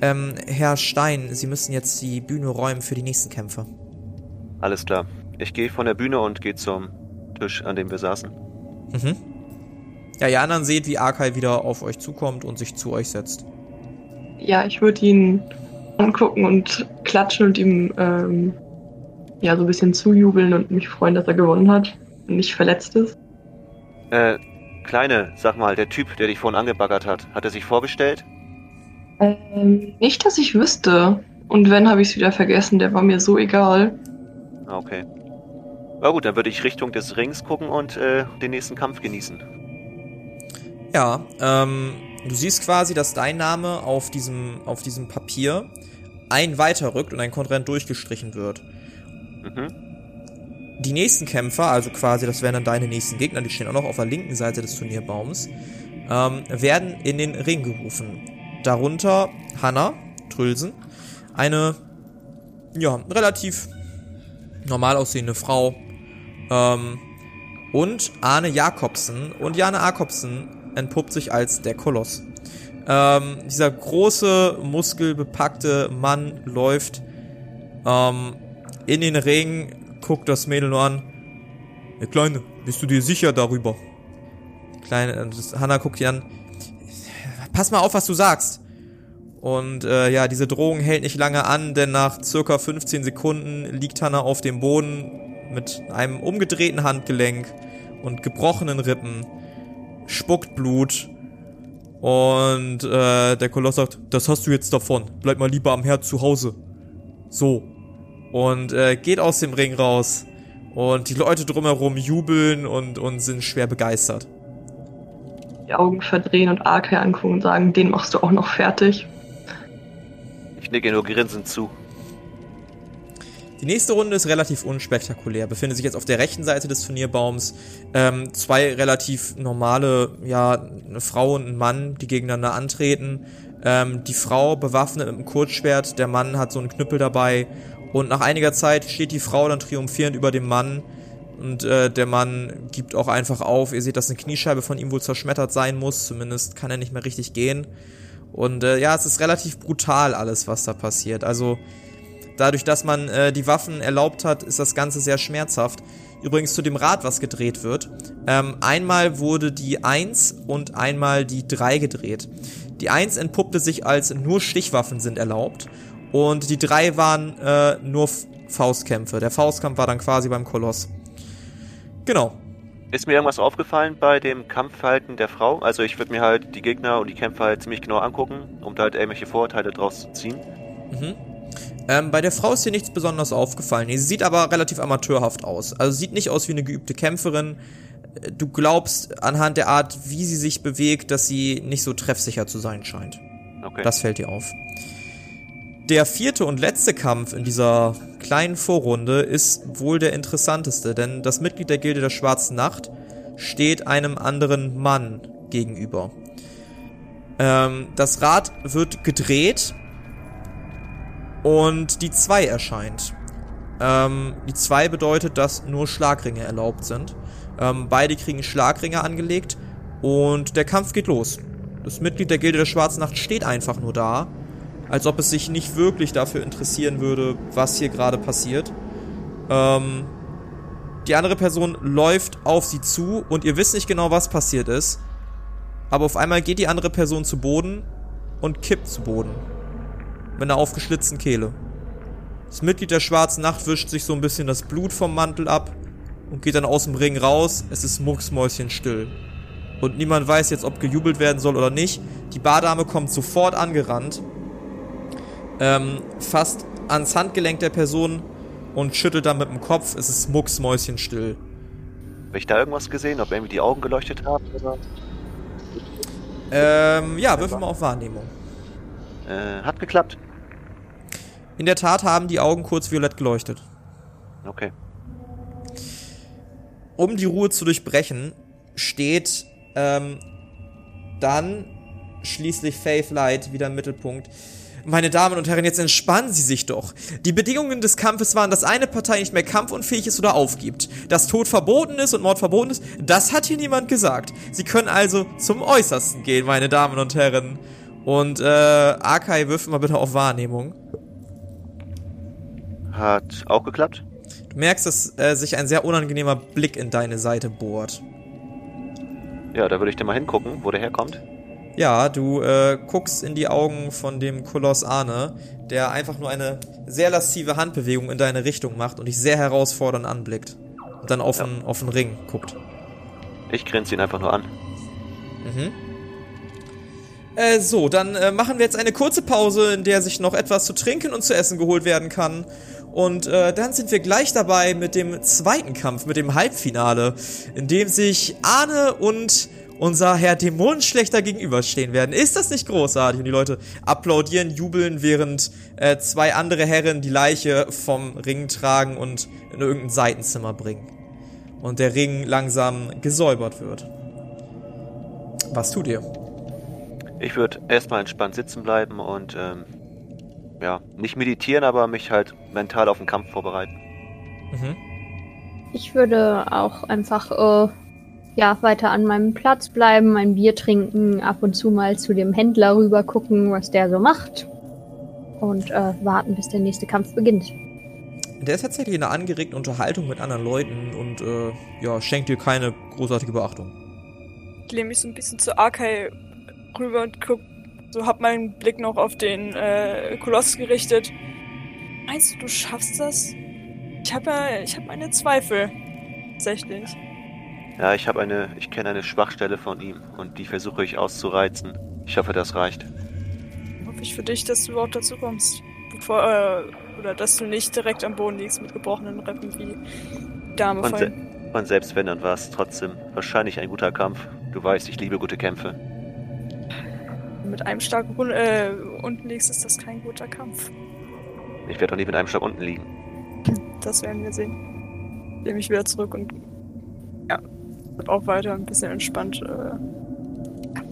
Ähm, Herr Stein, Sie müssen jetzt die Bühne räumen für die nächsten Kämpfe. Alles klar. Ich gehe von der Bühne und gehe zum Tisch, an dem wir saßen. Mhm. Ja, ihr anderen seht, wie Arkai wieder auf euch zukommt und sich zu euch setzt. Ja, ich würde ihn angucken und klatschen und ihm ähm, ja so ein bisschen zujubeln und mich freuen, dass er gewonnen hat und nicht verletzt ist. Äh, Kleine, sag mal, der Typ, der dich vorhin angebaggert hat, hat er sich vorgestellt? Ähm, nicht, dass ich wüsste. Und wenn, habe ich es wieder vergessen. Der war mir so egal. Ah, okay. Na gut, dann würde ich Richtung des Rings gucken und äh, den nächsten Kampf genießen. Ja, ähm, du siehst quasi, dass dein Name auf diesem, auf diesem Papier ein weiter rückt und ein Kontrahent durchgestrichen wird. Mhm. Die nächsten Kämpfer, also quasi, das wären dann deine nächsten Gegner, die stehen auch noch auf der linken Seite des Turnierbaums, ähm, werden in den Ring gerufen. Darunter Hanna Trülsen, eine, ja, relativ normal aussehende Frau, ähm, und Arne Jakobsen. Und Jane Jakobsen entpuppt sich als der Koloss. Ähm, dieser große, muskelbepackte Mann läuft ähm, in den Ring, guckt das Mädel nur an. Ja, Kleine, bist du dir sicher darüber? Kleine, äh, das, Hannah guckt ihn an. Pass mal auf, was du sagst. Und äh, ja, diese Drohung hält nicht lange an, denn nach circa 15 Sekunden liegt Hannah auf dem Boden mit einem umgedrehten Handgelenk und gebrochenen Rippen, spuckt Blut und äh, der Koloss sagt, das hast du jetzt davon, bleib mal lieber am Herd zu Hause. So. Und äh, geht aus dem Ring raus und die Leute drumherum jubeln und, und sind schwer begeistert. Die Augen verdrehen und Arke angucken und sagen, den machst du auch noch fertig. Ich nicke nur grinsend zu. Die nächste Runde ist relativ unspektakulär, befindet sich jetzt auf der rechten Seite des Turnierbaums. Ähm, zwei relativ normale, ja, eine Frau und ein Mann, die gegeneinander antreten. Ähm, die Frau bewaffnet mit einem Kurzschwert, der Mann hat so einen Knüppel dabei. Und nach einiger Zeit steht die Frau dann triumphierend über dem Mann. Und äh, der Mann gibt auch einfach auf. Ihr seht, dass eine Kniescheibe von ihm wohl zerschmettert sein muss. Zumindest kann er nicht mehr richtig gehen. Und äh, ja, es ist relativ brutal alles, was da passiert. Also dadurch, dass man äh, die Waffen erlaubt hat, ist das Ganze sehr schmerzhaft. Übrigens zu dem Rad, was gedreht wird. Ähm, einmal wurde die 1 und einmal die 3 gedreht. Die 1 entpuppte sich als nur Stichwaffen sind erlaubt und die 3 waren äh, nur Faustkämpfe. Der Faustkampf war dann quasi beim Koloss. Genau. Ist mir irgendwas aufgefallen bei dem Kampfverhalten der Frau? Also ich würde mir halt die Gegner und die Kämpfer halt ziemlich genau angucken, um da halt irgendwelche Vorurteile draus zu ziehen. Mhm. Ähm, bei der Frau ist hier nichts besonders aufgefallen. Sie sieht aber relativ amateurhaft aus. Also sieht nicht aus wie eine geübte Kämpferin. Du glaubst anhand der Art, wie sie sich bewegt, dass sie nicht so treffsicher zu sein scheint. Okay. Das fällt dir auf. Der vierte und letzte Kampf in dieser kleinen Vorrunde ist wohl der interessanteste, denn das Mitglied der Gilde der Schwarzen Nacht steht einem anderen Mann gegenüber. Ähm, das Rad wird gedreht und die 2 erscheint. Ähm, die 2 bedeutet, dass nur Schlagringe erlaubt sind. Ähm, beide kriegen Schlagringe angelegt und der Kampf geht los. Das Mitglied der Gilde der Schwarzen Nacht steht einfach nur da, als ob es sich nicht wirklich dafür interessieren würde, was hier gerade passiert. Ähm, die andere Person läuft auf sie zu und ihr wisst nicht genau, was passiert ist. Aber auf einmal geht die andere Person zu Boden und kippt zu Boden. Mit einer aufgeschlitzten Kehle. Das Mitglied der Schwarzen Nacht wischt sich so ein bisschen das Blut vom Mantel ab und geht dann aus dem Ring raus. Es ist mucksmäuschenstill. Und niemand weiß jetzt, ob gejubelt werden soll oder nicht. Die Bardame kommt sofort angerannt, ähm, fasst ans Handgelenk der Person und schüttelt dann mit dem Kopf. Es ist mucksmäuschenstill. Habe ich da irgendwas gesehen, ob irgendwie die Augen geleuchtet haben oder? Ähm, ja, würfel mal auf Wahrnehmung. Äh, hat geklappt. In der Tat haben die Augen kurz violett geleuchtet. Okay. Um die Ruhe zu durchbrechen, steht ähm, dann schließlich Faith Light wieder im Mittelpunkt. Meine Damen und Herren, jetzt entspannen Sie sich doch. Die Bedingungen des Kampfes waren, dass eine Partei nicht mehr kampfunfähig ist oder aufgibt. Dass Tod verboten ist und Mord verboten ist, das hat hier niemand gesagt. Sie können also zum Äußersten gehen, meine Damen und Herren. Und äh, Akai, wirf mal bitte auf Wahrnehmung. Hat auch geklappt? Du merkst, dass äh, sich ein sehr unangenehmer Blick in deine Seite bohrt. Ja, da würde ich dann mal hingucken, wo der herkommt. Ja, du äh, guckst in die Augen von dem Koloss Arne, der einfach nur eine sehr laszive Handbewegung in deine Richtung macht und dich sehr herausfordernd anblickt. Und dann auf, Ja. den, auf den Ring guckt. Ich grinse ihn einfach nur an. Mhm. Äh, so, dann äh, machen wir jetzt eine kurze Pause, in der sich noch etwas zu trinken und zu essen geholt werden kann. Und äh, dann sind wir gleich dabei mit dem zweiten Kampf, mit dem Halbfinale, in dem sich Arne und unser Herr Dämonenschlechter gegenüberstehen werden. Ist das nicht großartig? Und die Leute applaudieren, jubeln, während äh, zwei andere Herren die Leiche vom Ring tragen und in irgendein Seitenzimmer bringen. Und der Ring langsam gesäubert wird. Was tut ihr? Ich würde erstmal entspannt sitzen bleiben und ähm, ja, nicht meditieren, aber mich halt mental auf den Kampf vorbereiten. Mhm. Ich würde auch einfach äh, ja, weiter an meinem Platz bleiben, ein Bier trinken, ab und zu mal zu dem Händler rüber gucken, was der so macht. Und äh, warten, bis der nächste Kampf beginnt. Der ist tatsächlich in einer angeregten Unterhaltung mit anderen Leuten und äh, ja, schenkt dir keine großartige Beachtung. Ich lehne mich so ein bisschen zu Arkai rüber und guck, so hab meinen Blick noch auf den äh, Koloss gerichtet. Meinst du, du schaffst das? Ich habe ja, ich habe meine Zweifel. Tatsächlich. Ja, ich habe eine, ich kenne eine Schwachstelle von ihm und die versuche ich auszureizen. Ich hoffe, das reicht. Hoffe ich für dich, dass du überhaupt dazu kommst. Bevor, äh, oder dass du nicht direkt am Boden liegst mit gebrochenen Rippen wie die Dame Und, se und selbst wenn, dann war es trotzdem wahrscheinlich ein guter Kampf. Du weißt, ich liebe gute Kämpfe. Mit einem Schlag äh, unten liegst, ist das kein guter Kampf. Ich werde doch nie mit einem Schlag unten liegen. das werden wir sehen. Nehme ich wieder zurück und ja, auch weiter ein bisschen entspannt. Äh,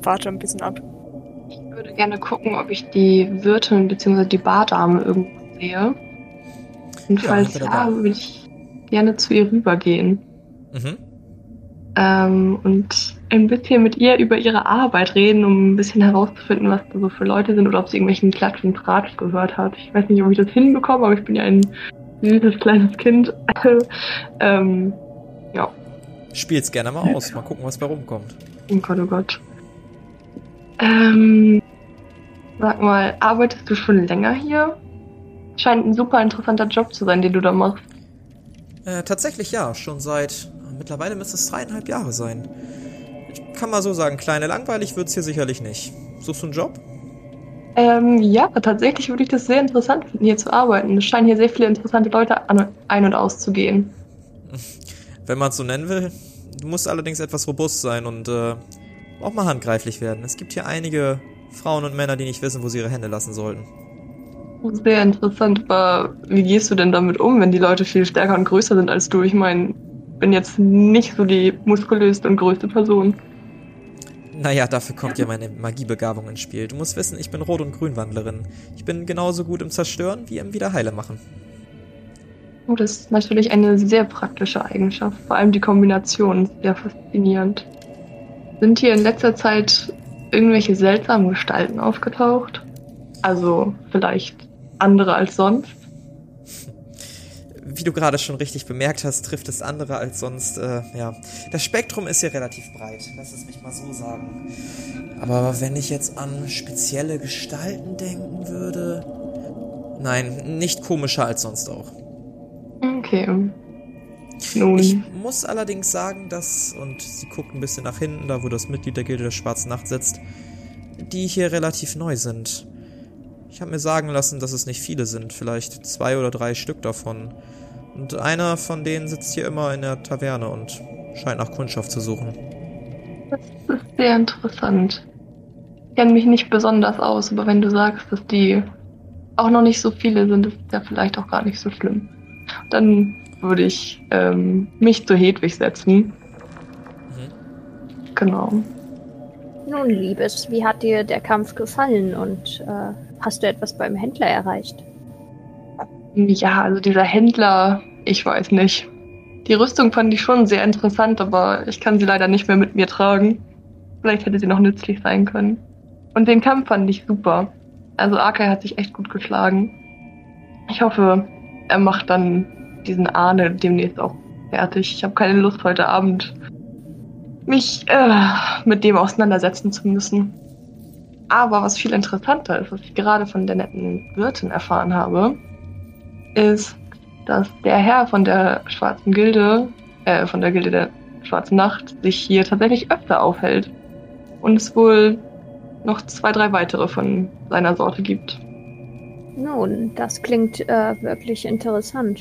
warte ein bisschen ab. Ich würde gerne gucken, ob ich die Wirtin bzw. die Bardame irgendwo sehe. Und Ja, falls ja, würde ich gerne zu ihr rübergehen. Mhm. Ähm, und ein bisschen mit ihr über ihre Arbeit reden, um ein bisschen herauszufinden, was da so für Leute sind oder ob sie irgendwelchen Klatsch und Tratsch gehört hat. Ich weiß nicht, ob ich das hinbekomme, aber ich bin ja ein süßes kleines Kind. ähm, ja, Spiel's gerne mal aus. Mal gucken, was bei rumkommt. oh Gott, oh Gott. Ähm, sag mal, arbeitest du schon länger hier? Scheint ein super interessanter Job zu sein, den du da machst. Äh, tatsächlich ja, schon seit mittlerweile müsste es dreieinhalb Jahre sein. Ich kann mal so sagen, kleine langweilig wird's hier sicherlich nicht. Suchst du einen Job? Ähm, ja, tatsächlich würde ich das sehr interessant finden, hier zu arbeiten. Es scheinen hier sehr viele interessante Leute an, ein- und auszugehen. Wenn man es so nennen will. Du musst allerdings etwas robust sein und äh, auch mal handgreiflich werden. Es gibt hier einige Frauen und Männer, die nicht wissen, wo sie ihre Hände lassen sollten. Sehr interessant, aber wie gehst du denn damit um, wenn die Leute viel stärker und größer sind als du? Ich meine, bin jetzt nicht so die muskulöste und größte Person. Naja, dafür kommt ja meine Magiebegabung ins Spiel. Du musst wissen, ich bin Rot- und Grünwandlerin. Ich bin genauso gut im Zerstören wie im Wiederheile machen. Oh, das ist natürlich eine sehr praktische Eigenschaft. Vor allem die Kombination ist sehr faszinierend. Sind hier in letzter Zeit irgendwelche seltsamen Gestalten aufgetaucht? Also vielleicht andere als sonst? Wie du gerade schon richtig bemerkt hast, trifft es andere als sonst. Äh, ja, das Spektrum ist hier relativ breit. Lass es mich mal so sagen. Aber wenn ich jetzt an spezielle Gestalten denken würde, nein, nicht komischer als sonst auch. Okay. Nun, Ich muss allerdings sagen, dass, und sie guckt ein bisschen nach hinten, da wo das Mitglied der Gilde der Schwarzen Nacht sitzt, die hier relativ neu sind. Ich habe mir sagen lassen, dass es nicht viele sind, vielleicht zwei oder drei Stück davon. Und einer von denen sitzt hier immer in der Taverne und scheint nach Kundschaft zu suchen. das ist sehr interessant. Ich kenne mich nicht besonders aus, aber wenn du sagst, dass die auch noch nicht so viele sind, ist ja vielleicht auch gar nicht so schlimm. Dann würde ich ähm, mich zu Hedwig setzen. Mhm. Genau. Nun, Liebes, wie hat dir der Kampf gefallen und äh, hast du etwas beim Händler erreicht? Ja, also dieser Händler, ich weiß nicht. Die Rüstung fand ich schon sehr interessant, aber ich kann sie leider nicht mehr mit mir tragen. Vielleicht hätte sie noch nützlich sein können. Und den Kampf fand ich super. Also Arkai hat sich echt gut geschlagen. Ich hoffe, er macht dann diesen Ahne demnächst auch fertig. Ich habe keine Lust heute Abend mich äh, mit dem auseinandersetzen zu müssen. Aber was viel interessanter ist, was ich gerade von der netten Wirtin erfahren habe, ist, dass der Herr von der Schwarzen Gilde, äh, von der Gilde der Schwarzen Nacht, sich hier tatsächlich öfter aufhält. Und es wohl noch zwei, drei weitere von seiner Sorte gibt. Nun, das klingt äh, wirklich interessant.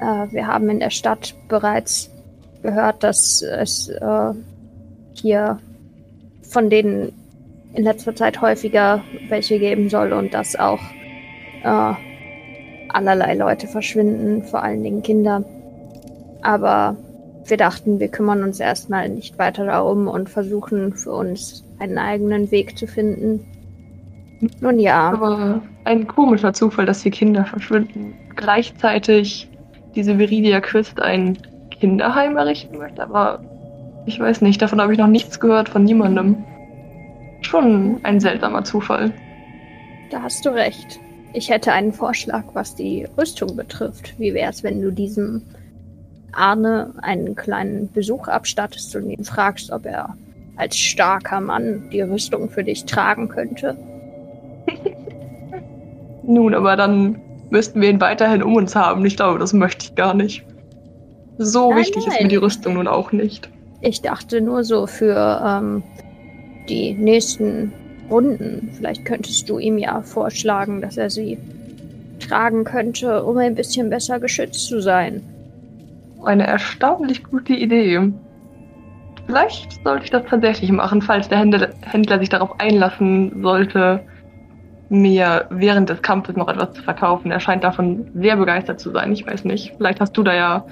Äh, wir haben in der Stadt bereits gehört, dass es äh, hier von denen in letzter Zeit häufiger welche geben soll und dass auch äh, allerlei Leute verschwinden, vor allen Dingen Kinder. Aber wir dachten, wir kümmern uns erstmal nicht weiter darum und versuchen für uns einen eigenen Weg zu finden. Nun ja. Aber ein komischer Zufall, dass hier Kinder verschwinden. Gleichzeitig diese Viridia Quist ein Kinderheim errichten möchte, aber ich weiß nicht, davon habe ich noch nichts gehört von niemandem. Schon ein seltsamer Zufall. Da hast du recht. Ich hätte einen Vorschlag, was die Rüstung betrifft. Wie wäre es, wenn du diesem Arne einen kleinen Besuch abstattest und ihn fragst, ob er als starker Mann die Rüstung für dich tragen könnte? Nun, aber dann müssten wir ihn weiterhin um uns haben. Ich glaube, das möchte ich gar nicht. So Nein, wichtig ist nein. mir die Rüstung nun auch nicht. Ich dachte nur so für ähm, die nächsten Runden. Vielleicht könntest du ihm ja vorschlagen, dass er sie tragen könnte, um ein bisschen besser geschützt zu sein. Eine erstaunlich gute Idee. Vielleicht sollte ich das tatsächlich machen, falls der Händler, sich darauf einlassen sollte, mir während des Kampfes noch etwas zu verkaufen. Er scheint davon sehr begeistert zu sein. Ich weiß nicht. Vielleicht hast du da ja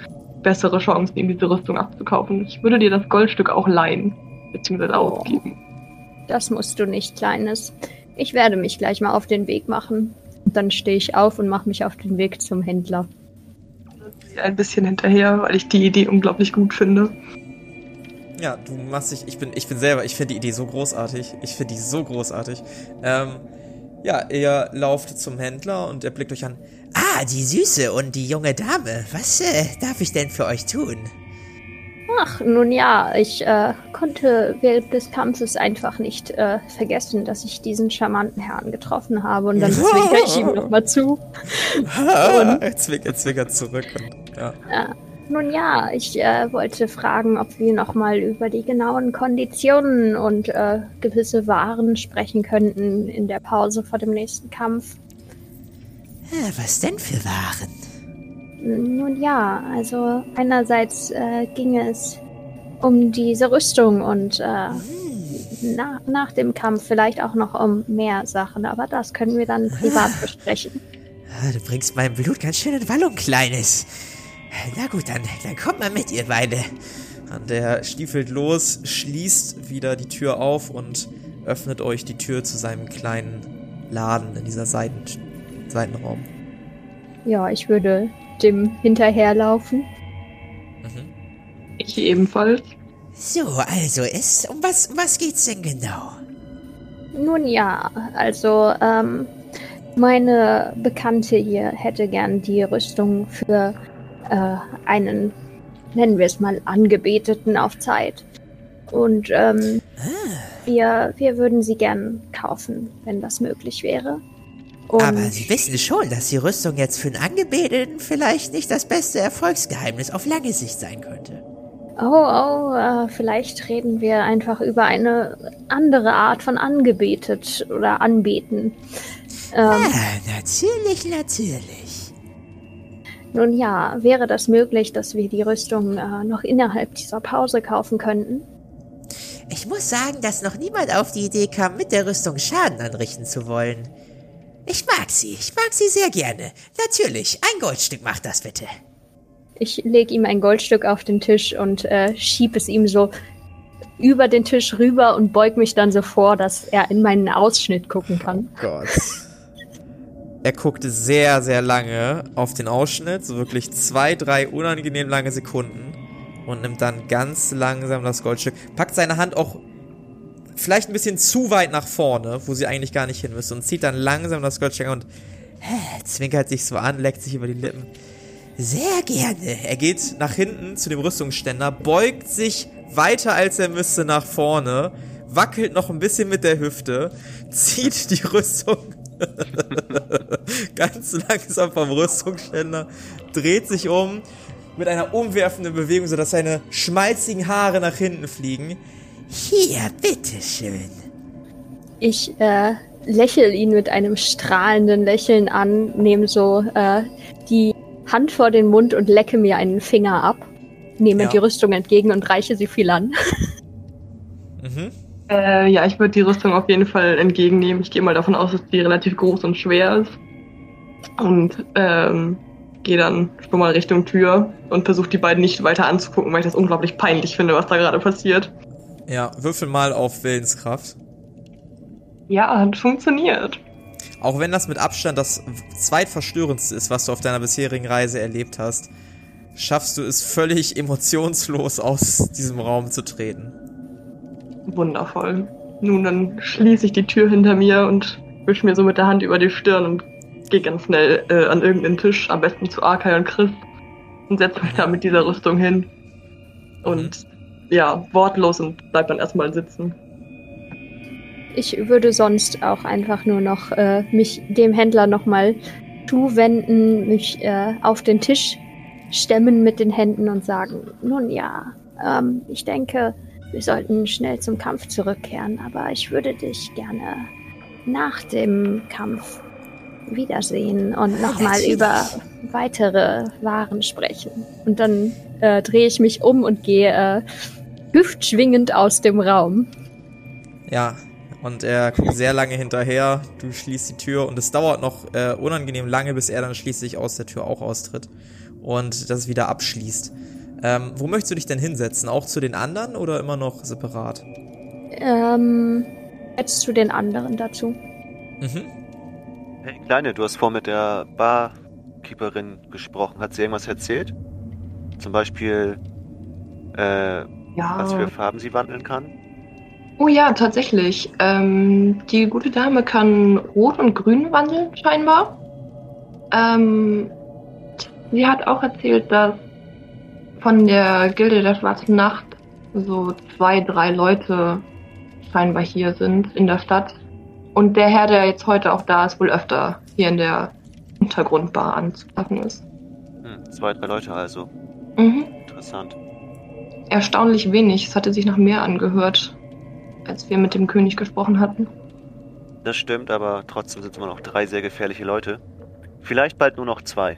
bessere Chancen, ihm diese Rüstung abzukaufen. Ich würde dir das Goldstück auch leihen, beziehungsweise ausgeben. Das musst du nicht, Kleines. Ich werde mich gleich mal auf den Weg machen. Und dann stehe ich auf und mache mich auf den Weg zum Händler. Ein bisschen hinterher, weil ich die Idee unglaublich gut finde. Ja, du machst dich, ich bin, ich bin selber, ich finde die Idee so großartig. Ich finde die so großartig. Ähm, ja, ihr lauft zum Händler und er blickt euch an. Ah, die Süße und die junge Dame. Was äh, darf ich denn für euch tun? Ach, nun ja, ich äh, konnte während des Kampfes einfach nicht äh, vergessen, dass ich diesen charmanten Herrn getroffen habe und dann zwinkere ich ihm nochmal zu. er zwinkert, zwinkert zurück und, ja. Äh, nun ja, ich äh, wollte fragen, ob wir nochmal über die genauen Konditionen und äh, gewisse Waren sprechen könnten in der Pause vor dem nächsten Kampf. Äh, was denn für Waren? Nun ja, also einerseits äh, ging es um diese Rüstung und äh, na, nach dem Kampf vielleicht auch noch um mehr Sachen, aber das können wir dann privat besprechen. Ah, Du bringst mein Blut ganz schön in Wallung, Kleines. Na gut, dann, dann kommt mal mit, ihr beide. Und der stiefelt los, schließt wieder die Tür auf und öffnet euch die Tür zu seinem kleinen Laden in dieser Seiten, Seitenraum. Ja, ich würde dem hinterherlaufen. Mhm. Ich ebenfalls. So, also, es, um was, um was geht's denn genau? Nun ja, also ähm, meine Bekannte hier hätte gern die Rüstung für äh, einen, nennen wir es mal, Angebeteten auf Zeit. Und ähm, wir, wir würden sie gern kaufen, wenn das möglich wäre. Und Aber Sie wissen schon, dass die Rüstung jetzt für einen Angebeteten vielleicht nicht das beste Erfolgsgeheimnis auf lange Sicht sein könnte. Oh, oh, äh, vielleicht reden wir einfach über eine andere Art von angebetet oder anbeten. Ähm, Ah, natürlich, natürlich. Nun ja, wäre das möglich, dass wir die Rüstung äh, noch innerhalb dieser Pause kaufen könnten? Ich muss sagen, dass noch niemand auf die Idee kam, mit der Rüstung Schaden anrichten zu wollen. Ich mag sie, ich mag sie sehr gerne. Natürlich, ein Goldstück macht das bitte. Ich lege ihm ein Goldstück auf den Tisch und äh, schieb es ihm so über den Tisch rüber und beug mich dann so vor, dass er in meinen Ausschnitt gucken kann. Gott. Er guckte sehr, sehr lange auf den Ausschnitt, so wirklich zwei, drei unangenehm lange Sekunden und nimmt dann ganz langsam das Goldstück, packt seine Hand auch vielleicht ein bisschen zu weit nach vorne, wo sie eigentlich gar nicht hin müsste und zieht dann langsam das Goldstück und Hä, zwinkert sich so an, leckt sich über die Lippen. Sehr gerne. Er geht nach hinten zu dem Rüstungsständer, beugt sich weiter als er müsste nach vorne, wackelt noch ein bisschen mit der Hüfte, zieht die Rüstung ganz langsam vom Rüstungsständer, dreht sich um mit einer umwerfenden Bewegung, sodass seine schmalzigen Haare nach hinten fliegen. Hier, bitteschön. Ich äh, lächel ihn mit einem strahlenden Lächeln an, nehme so äh, die Hand vor den Mund und lecke mir einen Finger ab, nehme Ja. die Rüstung entgegen und reiche sie viel an. Mhm. Äh, ja, ich würde die Rüstung auf jeden Fall entgegennehmen. Ich gehe mal davon aus, dass die relativ groß und schwer ist. Und ähm, gehe dann schon mal Richtung Tür und versuche die beiden nicht weiter anzugucken, weil ich das unglaublich peinlich finde, was da gerade passiert. Ja, würfel mal auf Willenskraft. Ja, hat funktioniert. Auch wenn das mit Abstand das zweitverstörendste ist, was du auf deiner bisherigen Reise erlebt hast, schaffst du es völlig emotionslos aus diesem Raum zu treten. Wundervoll. Nun, dann schließe ich die Tür hinter mir und wische mir so mit der Hand über die Stirn und gehe ganz schnell äh, an irgendeinen Tisch, am besten zu Arkai und Chris, und setze mich da mit dieser Rüstung hin. Und ja, wortlos und bleib dann erstmal sitzen. Ich würde sonst auch einfach nur noch äh, mich dem Händler nochmal zuwenden, mich äh, auf den Tisch stemmen mit den Händen und sagen, nun ja, ähm, ich denke, wir sollten schnell zum Kampf zurückkehren, aber ich würde dich gerne nach dem Kampf wiedersehen und nochmal über weitere Waren sprechen. Und dann äh, drehe ich mich um und gehe äh, hüftschwingend aus dem Raum. Ja, Und er guckt sehr lange hinterher. Du schließt die Tür und es dauert noch äh, unangenehm lange, bis er dann schließlich aus der Tür auch austritt und das wieder abschließt. Ähm, wo möchtest du dich denn hinsetzen? Auch zu den anderen oder immer noch separat? Ähm, jetzt zu den anderen dazu. Mhm. Hey, Kleine, du hast vor mit der Barkeeperin gesprochen. Hat sie irgendwas erzählt? Zum Beispiel, äh, was für Ja. Farben sie wandeln kann? Oh ja, tatsächlich. Ähm, die gute Dame kann Rot und Grün wandeln, scheinbar. Ähm, sie hat auch erzählt, dass von der Gilde der Schwarzen Nacht so zwei, drei Leute scheinbar hier sind in der Stadt. Und der Herr, der jetzt heute auch da ist, wohl öfter hier in der Untergrundbar anzutreffen ist. Hm, zwei, drei Leute also. Mhm. Interessant. Erstaunlich wenig. Es hatte sich nach mehr angehört, als wir mit dem König gesprochen hatten. Das stimmt, aber trotzdem sind es immer noch drei sehr gefährliche Leute. Vielleicht bald nur noch zwei.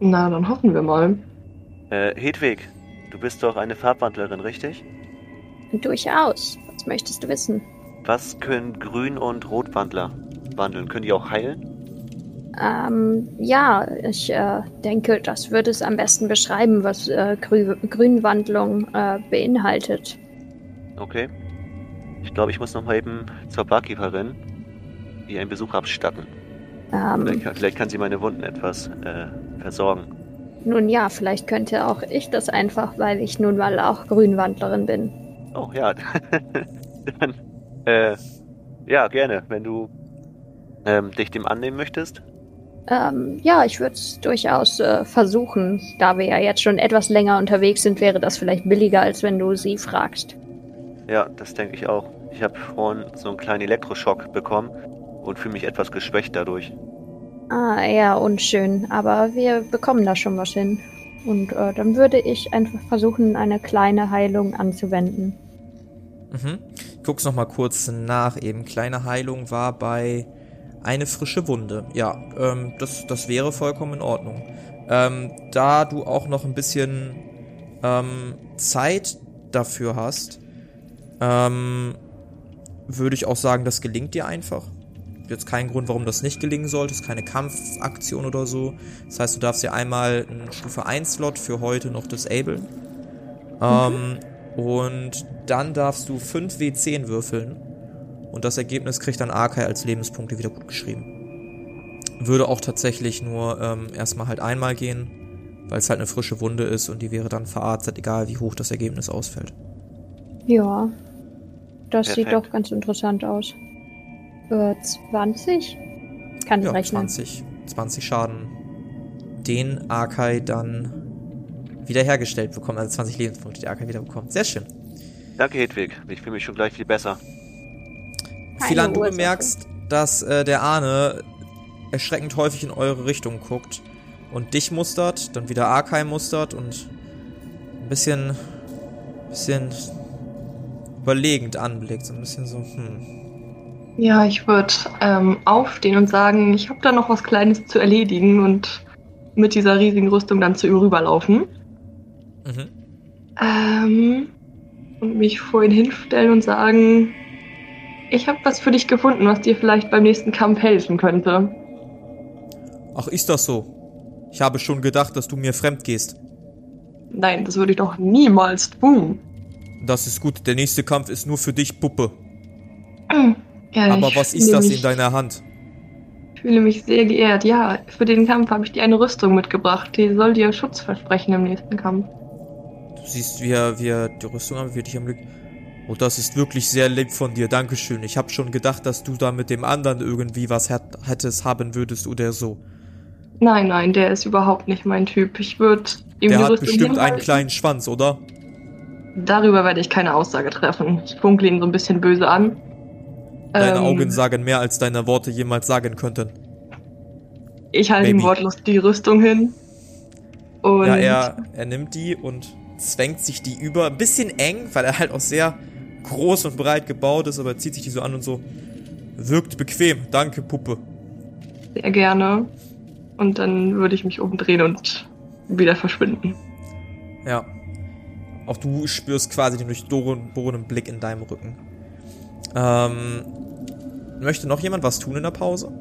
Na, dann hoffen wir mal. Äh, Hedwig, du bist doch eine Farbwandlerin, richtig? Durchaus. Was möchtest du wissen? Was können Grün- und Rotwandler wandeln? Können die auch heilen? Ähm, ja, ich äh, denke, das würde es am besten beschreiben, was äh, Grü Grünwandlung äh, beinhaltet. Okay. Ich glaube, ich muss noch mal eben zur Barkeeperin ihr einen Besuch abstatten. Ähm, Vielleicht, kann- vielleicht kann sie meine Wunden etwas äh, versorgen. nun ja, vielleicht könnte auch ich das einfach, weil ich nun mal auch Grünwandlerin bin. Oh ja, dann äh, ja gerne, wenn du ähm, dich dem annehmen möchtest. Ähm, ja, ich würde es durchaus äh, versuchen. Da wir ja jetzt schon etwas länger unterwegs sind, wäre das vielleicht billiger, als wenn du sie fragst. Ja, das denke ich auch. Ich habe vorhin so einen kleinen Elektroschock bekommen und fühle mich etwas geschwächt dadurch. Ah, ja, unschön. Aber wir bekommen da schon was hin. Und äh, dann würde ich einfach versuchen, eine kleine Heilung anzuwenden. Mhm. Ich guck's noch mal kurz nach. Eben kleine Heilung war bei eine frische Wunde. Ja, ähm, das, das wäre vollkommen in Ordnung. Ähm, da du auch noch ein bisschen ähm, Zeit dafür hast, ähm, würde ich auch sagen, das gelingt dir einfach. Jetzt kein Grund, warum das nicht gelingen sollte. Es ist keine Kampfaktion oder so. Das heißt, du darfst dir einmal einen Stufe 1 Slot für heute noch disablen. Ähm, und dann darfst du 5 W10 würfeln. Und das Ergebnis kriegt dann Arkai als Lebenspunkte wieder gut geschrieben. Würde auch tatsächlich nur ähm, erstmal halt einmal gehen, weil es halt eine frische Wunde ist und die wäre dann verarztet, egal wie hoch das Ergebnis ausfällt. Ja, das sieht Perfekt. doch ganz interessant aus. Äh, 20? Kann ich Ja, rechnen. 20, 20 Schaden. Den Arkai dann wiederhergestellt bekommen, also 20 Lebenspunkte, die Arkai wieder bekommt. Sehr schön. Danke, Hedwig. Ich fühle mich schon gleich viel besser. Philan, du bemerkst, dass äh, der Ahne erschreckend häufig in eure Richtung guckt und dich mustert, dann wieder Arkai mustert und ein bisschen, bisschen überlegend anblickt. So ein bisschen so, hm. Ja, ich würde ähm, aufstehen und sagen, ich habe da noch was Kleines zu erledigen und mit dieser riesigen Rüstung dann zu ihm rüberlaufen. Mhm. Ähm, und mich vor ihn hinstellen und sagen, ich habe was für dich gefunden, was dir vielleicht beim nächsten Kampf helfen könnte. Ach, ist das so? Ich habe schon gedacht, dass du mir fremd gehst. Nein, das würde ich doch niemals tun. Das ist gut, der nächste Kampf ist nur für dich, Puppe. Ja, Aber was ist das mich, in deiner Hand? Ich fühle mich sehr geehrt. Ja, für den Kampf habe ich dir eine Rüstung mitgebracht. Die soll dir Schutz versprechen im nächsten Kampf. Du siehst, wie er, die Rüstung an, wie er dich am Glück. Oh, das ist wirklich sehr lieb von dir, Dankeschön. Ich habe schon gedacht, dass du da mit dem anderen irgendwie was hätt, hättest haben würdest oder so. Nein, nein, der ist überhaupt nicht mein Typ. Ich würde ihm Der hat bestimmt einen kleinen Schwanz, oder? Darüber werde ich keine Aussage treffen. Ich funkle ihn so ein bisschen böse an. Deine Ähm, Augen sagen mehr, als deine Worte jemals sagen könnten. Ich halte ihm wortlos die Rüstung hin. Und Ja, er, er nimmt die und zwängt sich die über. Ein bisschen eng, weil er halt auch sehr groß und breit gebaut ist, aber er zieht sich die so an und so. Wirkt bequem. Danke, Puppe. sehr gerne. Und dann würde ich mich umdrehen und wieder verschwinden. Ja. Auch du spürst quasi den durchbohrenden Blick in deinem Rücken. Ähm, möchte noch jemand was tun in der Pause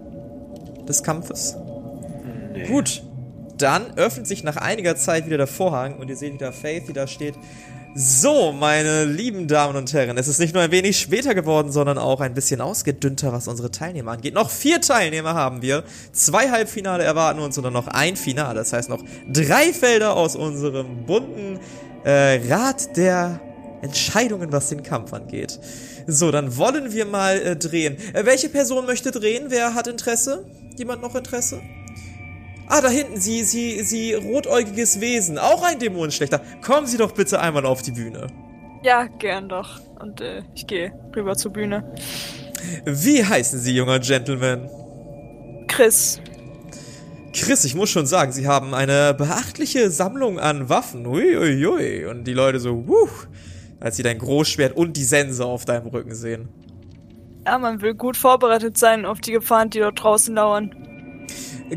des Kampfes? Nee. Gut, dann öffnet sich nach einiger Zeit wieder der Vorhang und ihr seht wieder Faith, die da steht. So, meine lieben Damen und Herren, es ist nicht nur ein wenig später geworden, sondern auch ein bisschen ausgedünnter, was unsere Teilnehmer angeht. Noch vier Teilnehmer haben wir. Zwei Halbfinale erwarten uns und dann noch ein Finale. Das heißt noch drei Felder aus unserem bunten äh, Rat der Entscheidungen, was den Kampf angeht. So, dann wollen wir mal äh, drehen. Äh, welche Person möchte drehen? Wer hat Interesse? Jemand noch Interesse? Ah, da hinten, sie, sie, sie, rotäugiges Wesen. Auch ein Dämonenschlechter. Kommen Sie doch bitte einmal auf die Bühne. Ja, gern doch. Und äh, ich gehe rüber zur Bühne. Wie heißen Sie, junger Gentleman? Chris. Chris, ich muss schon sagen, Sie haben eine beachtliche Sammlung an Waffen. Uiuiui. Ui, ui. Und die Leute so, wuh, als sie dein Großschwert und die Sense auf deinem Rücken sehen. Ja, man will gut vorbereitet sein auf die Gefahren, die dort draußen lauern.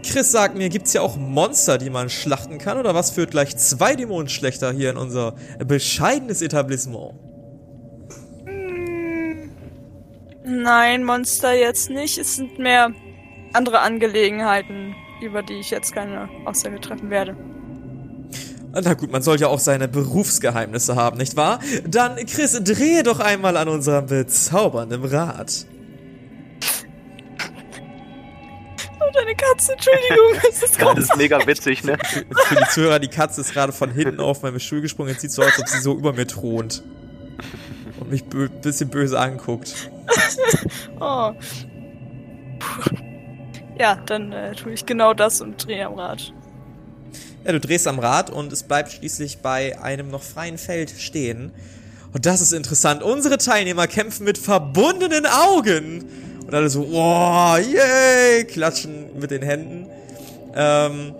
Chris sagt mir, gibt's ja auch Monster, die man schlachten kann? Oder was führt gleich zwei Dämonenschlechter hier in unser bescheidenes Etablissement? Hm, Nein, Monster jetzt nicht. Es sind mehr andere Angelegenheiten, über die ich jetzt keine Aussage treffen werde. Na gut, man soll ja auch seine Berufsgeheimnisse haben, nicht wahr? Dann, Chris, drehe doch einmal an unserem bezaubernden Rad. Deine Katze, Entschuldigung. Das ist Ja, das ist mega witzig, ne? Für die Zuhörer, die Katze ist gerade von hinten auf meinem Stuhl gesprungen. Jetzt sieht so aus, als ob sie so über mir thront. Und mich bö bisschen böse anguckt. Oh. Puh. Ja, dann äh, tue ich genau das und drehe am Rad. Ja, du drehst am Rad und es bleibt schließlich bei einem noch freien Feld stehen. Und das ist interessant. Unsere Teilnehmer kämpfen mit verbundenen Augen. Und alle so, wow, yay, klatschen mit den Händen. Ähm,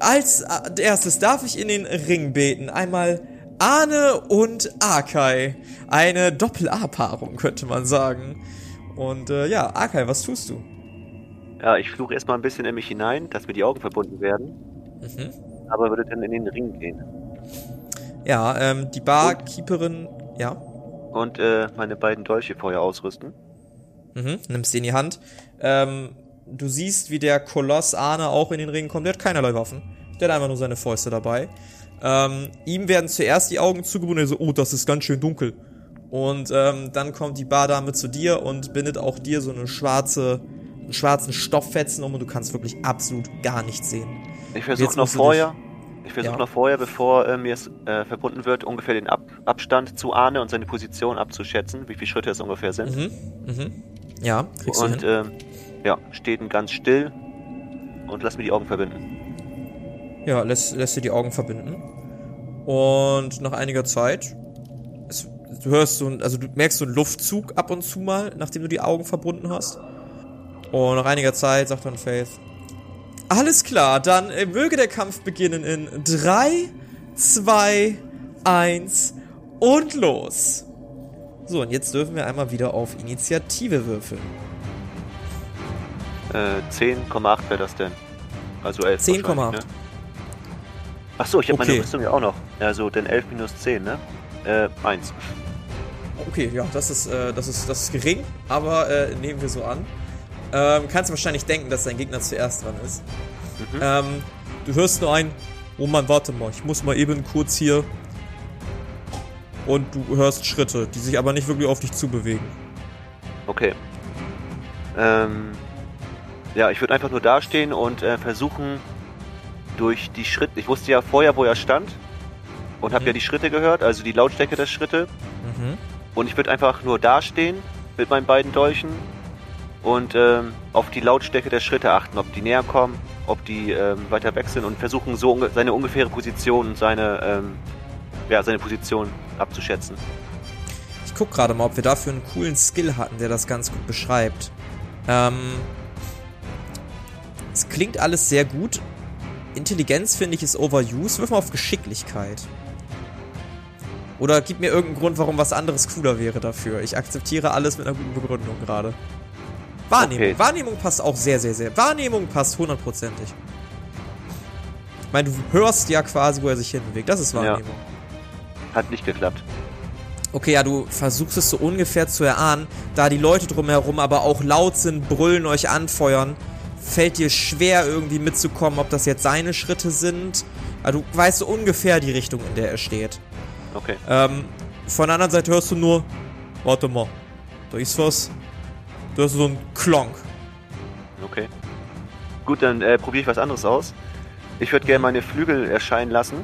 als äh, erstes darf ich in den Ring beten. Einmal Arne und Akai. Eine Doppel-A-Paarung, könnte man sagen. Und äh, ja, Akai, was tust du? Ja, ich fluche erstmal ein bisschen in mich hinein, dass mir die Augen verbunden werden, Mhm. aber würde dann in den Ring gehen. Ja, ähm, die Barkeeperin, ja. Und äh, meine beiden Dolche vorher ausrüsten. Mhm, nimmst sie in die Hand. Ähm, du siehst, wie der Koloss Arne auch in den Ring kommt. Der hat keinerlei Waffen. Der hat einfach nur seine Fäuste dabei. Ähm, ihm werden zuerst die Augen zugebunden. Er so, oh, das ist ganz schön dunkel. Und ähm, dann kommt die Bardame zu dir und bindet auch dir so eine schwarze, einen schwarzen Stofffetzen um und du kannst wirklich absolut gar nichts sehen. Ich versuche noch vorher, ich versuche Ja. noch vorher, bevor äh, mir es äh, verbunden wird, ungefähr den Ab Abstand zu Arne und seine Position abzuschätzen, wie viele Schritte es ungefähr sind. Mhm, mhm. Ja, kriegst und du hin. ähm, ja, steht dann ganz still und lass mir die Augen verbinden. Ja, lässt, lässt dir die Augen verbinden. Und nach einiger Zeit, es, du hörst so ein, also du merkst so einen Luftzug ab und zu mal, nachdem du die Augen verbunden hast. Und nach einiger Zeit sagt dann Faith, alles klar, dann äh, möge der Kampf beginnen in 3, 2, 1 und los. So, und jetzt dürfen wir einmal wieder auf Initiative würfeln. Äh, 10,8 wäre das denn. Also 11. 10,8. wahrscheinlich, Ne? Achso, ich habe Okay. meine Rüstung ja auch noch. Also dann 11 minus 10, ne? Äh, 1. Okay, ja, das ist, äh, das ist, das ist gering, aber äh, nehmen wir so an. Ähm, kannst wahrscheinlich denken, dass dein Gegner zuerst dran ist. Mhm. Ähm, du hörst nur ein, oh Mann, warte mal, ich muss mal eben kurz hier. Und du hörst Schritte, die sich aber nicht wirklich auf dich zubewegen. Okay. Ähm, ja, ich würde einfach nur dastehen und äh, versuchen, durch die Schritte. Ich wusste ja vorher, wo er stand. Und habe Mhm. ja die Schritte gehört, also die Lautstärke der Schritte. Mhm. Und ich würde einfach nur dastehen mit meinen beiden Dolchen und ähm, auf die Lautstärke der Schritte achten, ob die näher kommen, ob die ähm, weiter weg sind und versuchen, so unge seine ungefähre Position und seine, ähm, ja, seine Position abzuschätzen. Ich guck gerade mal, ob wir dafür einen coolen Skill hatten, der das ganz gut beschreibt. Ähm, es klingt alles sehr gut. Intelligenz finde ich ist overused. Wirf mal auf Geschicklichkeit. Oder gib mir irgendeinen Grund, warum was anderes cooler wäre dafür. Ich akzeptiere alles mit einer guten Begründung gerade. Wahrnehmung. Okay. Wahrnehmung passt auch sehr, sehr, sehr. Wahrnehmung passt hundertprozentig. Ich meine, du hörst ja quasi, wo er sich hinbewegt. Das ist Ja. Hat nicht geklappt. Okay, ja, du versuchst es so ungefähr zu erahnen, da die Leute drumherum aber auch laut sind, brüllen, euch anfeuern, fällt dir schwer irgendwie mitzukommen, ob das jetzt seine Schritte sind. Also du weißt so ungefähr die Richtung, in der er steht. Okay. Ähm, von der anderen Seite hörst du nur, warte mal, da ist was. Du hörst so ein Klonk. Okay. Gut, dann äh, probiere ich was anderes aus. Ich würde gerne meine Flügel erscheinen lassen.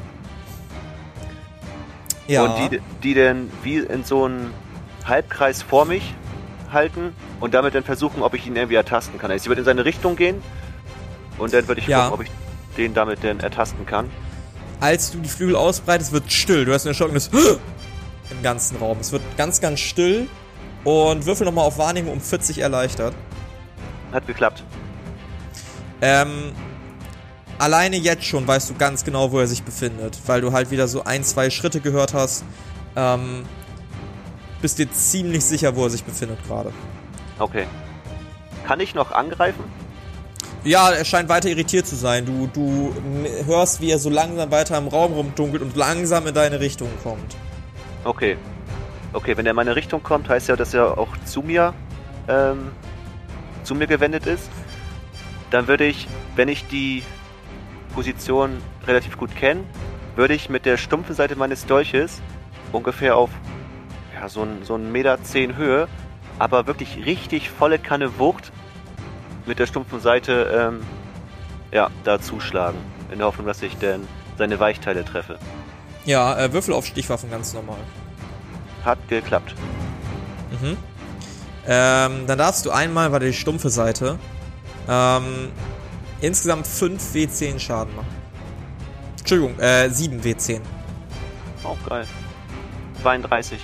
Ja. Und die, die dann wie in so einen Halbkreis vor mich halten und damit dann versuchen, ob ich ihn irgendwie ertasten kann. Also ich würde in seine Richtung gehen und dann würde ich Ja. gucken, ob ich den damit dann ertasten kann. als du die Flügel ausbreitest, wird still. Du hast ein erschrockenes im ganzen Raum. Es wird ganz, ganz still. Und würfel nochmal auf Wahrnehmung um 40 erleichtert. Hat geklappt. Ähm, alleine jetzt schon weißt du ganz genau, wo er sich befindet. Weil du halt wieder so ein, zwei Schritte gehört hast. Ähm, bist dir ziemlich sicher, wo er sich befindet gerade. Okay. Kann ich noch angreifen? Ja, er scheint weiter irritiert zu sein. Du, du hörst, wie er so langsam weiter im Raum rumdunkelt und langsam in deine Richtung kommt. Okay. Okay, wenn er in meine Richtung kommt, heißt ja, dass er auch zu mir, ähm, zu mir gewendet ist. Dann würde ich, wenn ich die Position relativ gut kenne, würde ich mit der stumpfen Seite meines Dolches ungefähr auf ja, so ein, so ein Meter zehn Höhe, aber wirklich richtig volle Kanne Wucht mit der stumpfen Seite ähm, ja, da zuschlagen. In der Hoffnung, dass ich dann seine Weichteile treffe. Ja, äh, Würfel auf Stichwaffen ganz normal. Hat geklappt. Mhm. Ähm, dann darfst du einmal, war die stumpfe Seite, ähm, insgesamt 5 W10 Schaden machen. Entschuldigung, äh, 7 W10. Auch geil. 32.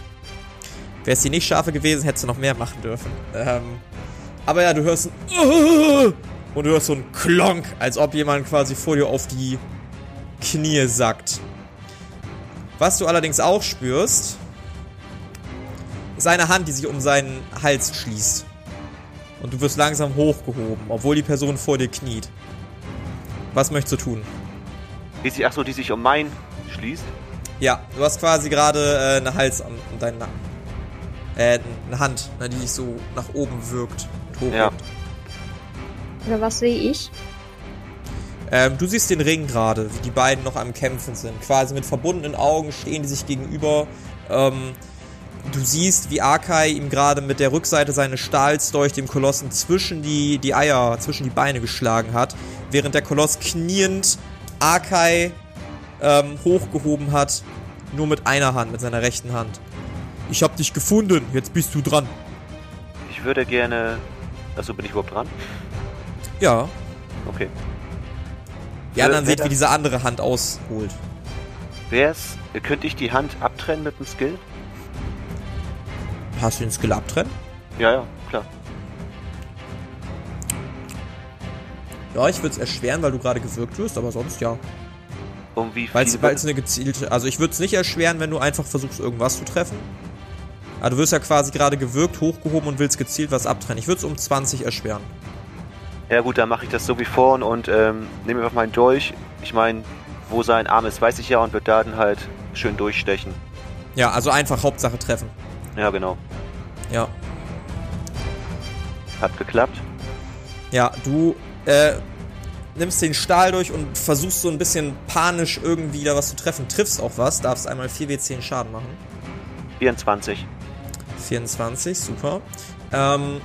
Wäre es die nicht scharfe gewesen, hättest du noch mehr machen dürfen. Ähm, aber ja, du hörst ein und du hörst so ein Klonk, als ob jemand quasi vor dir auf die Knie sackt. Was du allerdings auch spürst, ist eine Hand, die sich um seinen Hals schließt. Und du wirst langsam hochgehoben, obwohl die Person vor dir kniet. Was möchtest du tun? Die sich, achso, die sich um mein schließt. Ja, du hast quasi gerade äh, eine Hals an, an deinen Nacken. Äh, eine Hand, ne, die dich so nach oben wirkt. Ja. Oder was sehe ich? Ähm, du siehst den Ring gerade, wie die beiden noch am Kämpfen sind. Quasi mit verbundenen Augen stehen die sich gegenüber. Ähm, du siehst, wie Arkai ihm gerade mit der Rückseite seines Stahls durch dem Kolossen zwischen die, die Eier, zwischen die Beine geschlagen hat, während der Koloss kniend Arkai ähm, hochgehoben hat, nur mit einer Hand, mit seiner rechten Hand. Ich hab dich gefunden, jetzt bist du dran. Ich würde gerne. Achso, bin ich überhaupt dran? Ja, Okay. die anderen seht, wie diese andere Hand ausholt. Wär's. Könnte ich die Hand abtrennen mit dem Skill? Hast du den Skill abtrennen? Ja, ja, klar. Ja, ich würde es erschweren, weil du gerade gewirkt wirst, aber sonst ja. Um wie Weil viel. es eine gezielte. Also ich würde es nicht erschweren, wenn du einfach versuchst, irgendwas zu treffen. Aber du wirst ja quasi gerade gewirkt, hochgehoben und willst gezielt was abtrennen. Ich würde es um 20 erschweren. ja, gut, dann mache ich das so wie vorhin und ähm, nehme einfach meinen Dolch. Ich meine, wo sein Arm ist, weiß ich ja und wird da dann halt schön durchstechen. Ja, also einfach Hauptsache treffen. Ja, genau. Ja. Hat geklappt. Ja, du äh, nimmst den Stahl durch und versuchst so ein bisschen panisch irgendwie da was zu treffen. Triffst auch was, darfst einmal 4w10 Schaden machen. 24. 24, super. Ähm,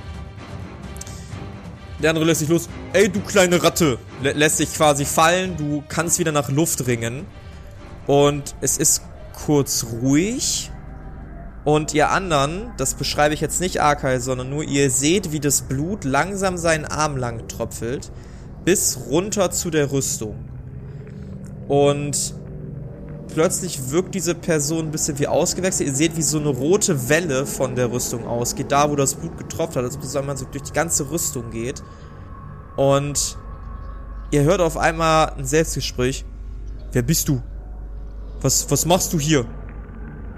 der andere lässt sich los. Ey, du kleine Ratte. Lä lässt sich quasi fallen. Du kannst wieder nach Luft ringen. Und es ist kurz ruhig. Und ihr anderen, das beschreibe ich jetzt nicht Arkai, sondern nur ihr seht, wie das Blut langsam seinen Arm lang tröpfelt. Bis runter zu der Rüstung. Und plötzlich wirkt diese Person ein bisschen wie ausgewechselt. Ihr seht, wie so eine rote Welle von der Rüstung ausgeht, da wo das Blut getropft hat, als ob man so durch die ganze Rüstung geht. Und ihr hört auf einmal ein Selbstgespräch. Wer bist du? Was, was machst du hier?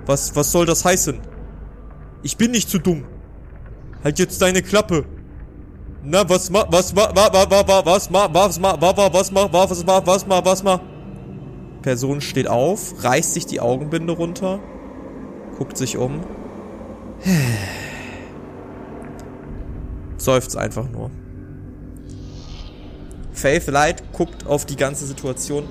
Was, was soll das heißen? Ich bin nicht zu dumm. Halt jetzt deine Klappe. Na, was ma, was ma, wa, wa, wa, wa, was ma, was ma, wa, wa, was ma, wa, was ma, was ma, was ma. Person steht auf, reißt sich die Augenbinde runter, guckt sich um. Seufzt einfach nur. Faith Light guckt auf die ganze Situation.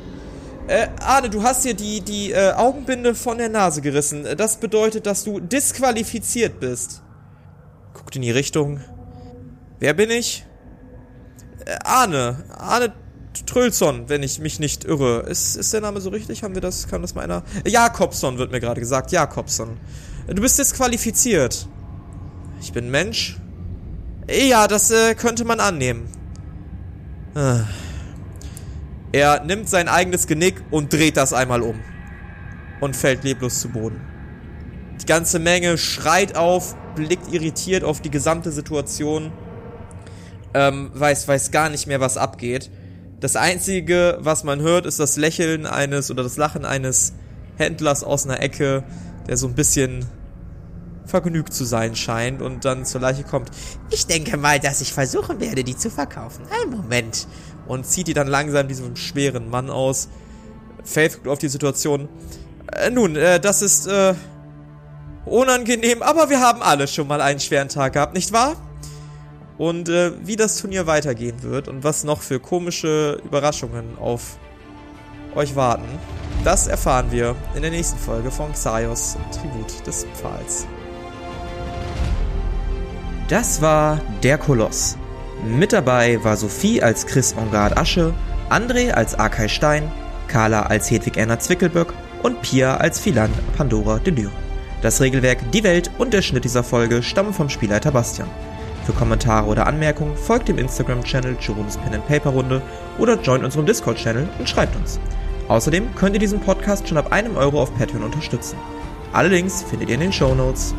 Äh, Arne, du hast dir die, die äh, Augenbinde von der Nase gerissen. Das bedeutet, dass du disqualifiziert bist. Guckt in die Richtung. Wer bin ich? Äh, Arne. Arne Trölson, wenn ich mich nicht irre. Ist, ist der Name so richtig? Haben wir das? Kann das mal einer? Jakobson wird mir gerade gesagt. Jakobson. Du bist disqualifiziert. Ich bin Mensch. Ja, das äh, könnte man annehmen. Ah. Er nimmt sein eigenes Genick und dreht das einmal um. Und fällt leblos zu Boden. Die ganze Menge schreit auf, blickt irritiert auf die gesamte Situation. Ähm, weiß, weiß gar nicht mehr, was abgeht. Das einzige, was man hört, ist das Lächeln eines oder das Lachen eines Händlers aus einer Ecke, der so ein bisschen vergnügt zu sein scheint und dann zur Leiche kommt. Ich denke mal, dass ich versuchen werde, die zu verkaufen. Ein Moment. Und zieht die dann langsam diesem schweren Mann aus. Faith guckt auf die Situation. Äh, nun, äh, das ist äh, unangenehm, aber wir haben alle schon mal einen schweren Tag gehabt, nicht wahr? Und äh, wie das Turnier weitergehen wird und was noch für komische Überraschungen auf euch warten, das erfahren wir in der nächsten Folge von Xaios Tribut des Pfahls. Das war Der Koloss. Mit dabei war Sophie als Chris Engard Asche, André als Arkay Stein, Carla als Hedwig Erna Zwickelböck und Pia als Philan Pandora Delire. Das Regelwerk, die Welt und der Schnitt dieser Folge stammen vom Spielleiter Bastian. Für Kommentare oder Anmerkungen folgt dem Instagram-Channel Jerome's Pen and Paper Runde oder joint unserem Discord-Channel und schreibt uns. Außerdem könnt ihr diesen Podcast schon ab einem Euro auf Patreon unterstützen. Alle Links findet ihr in den Show Notes.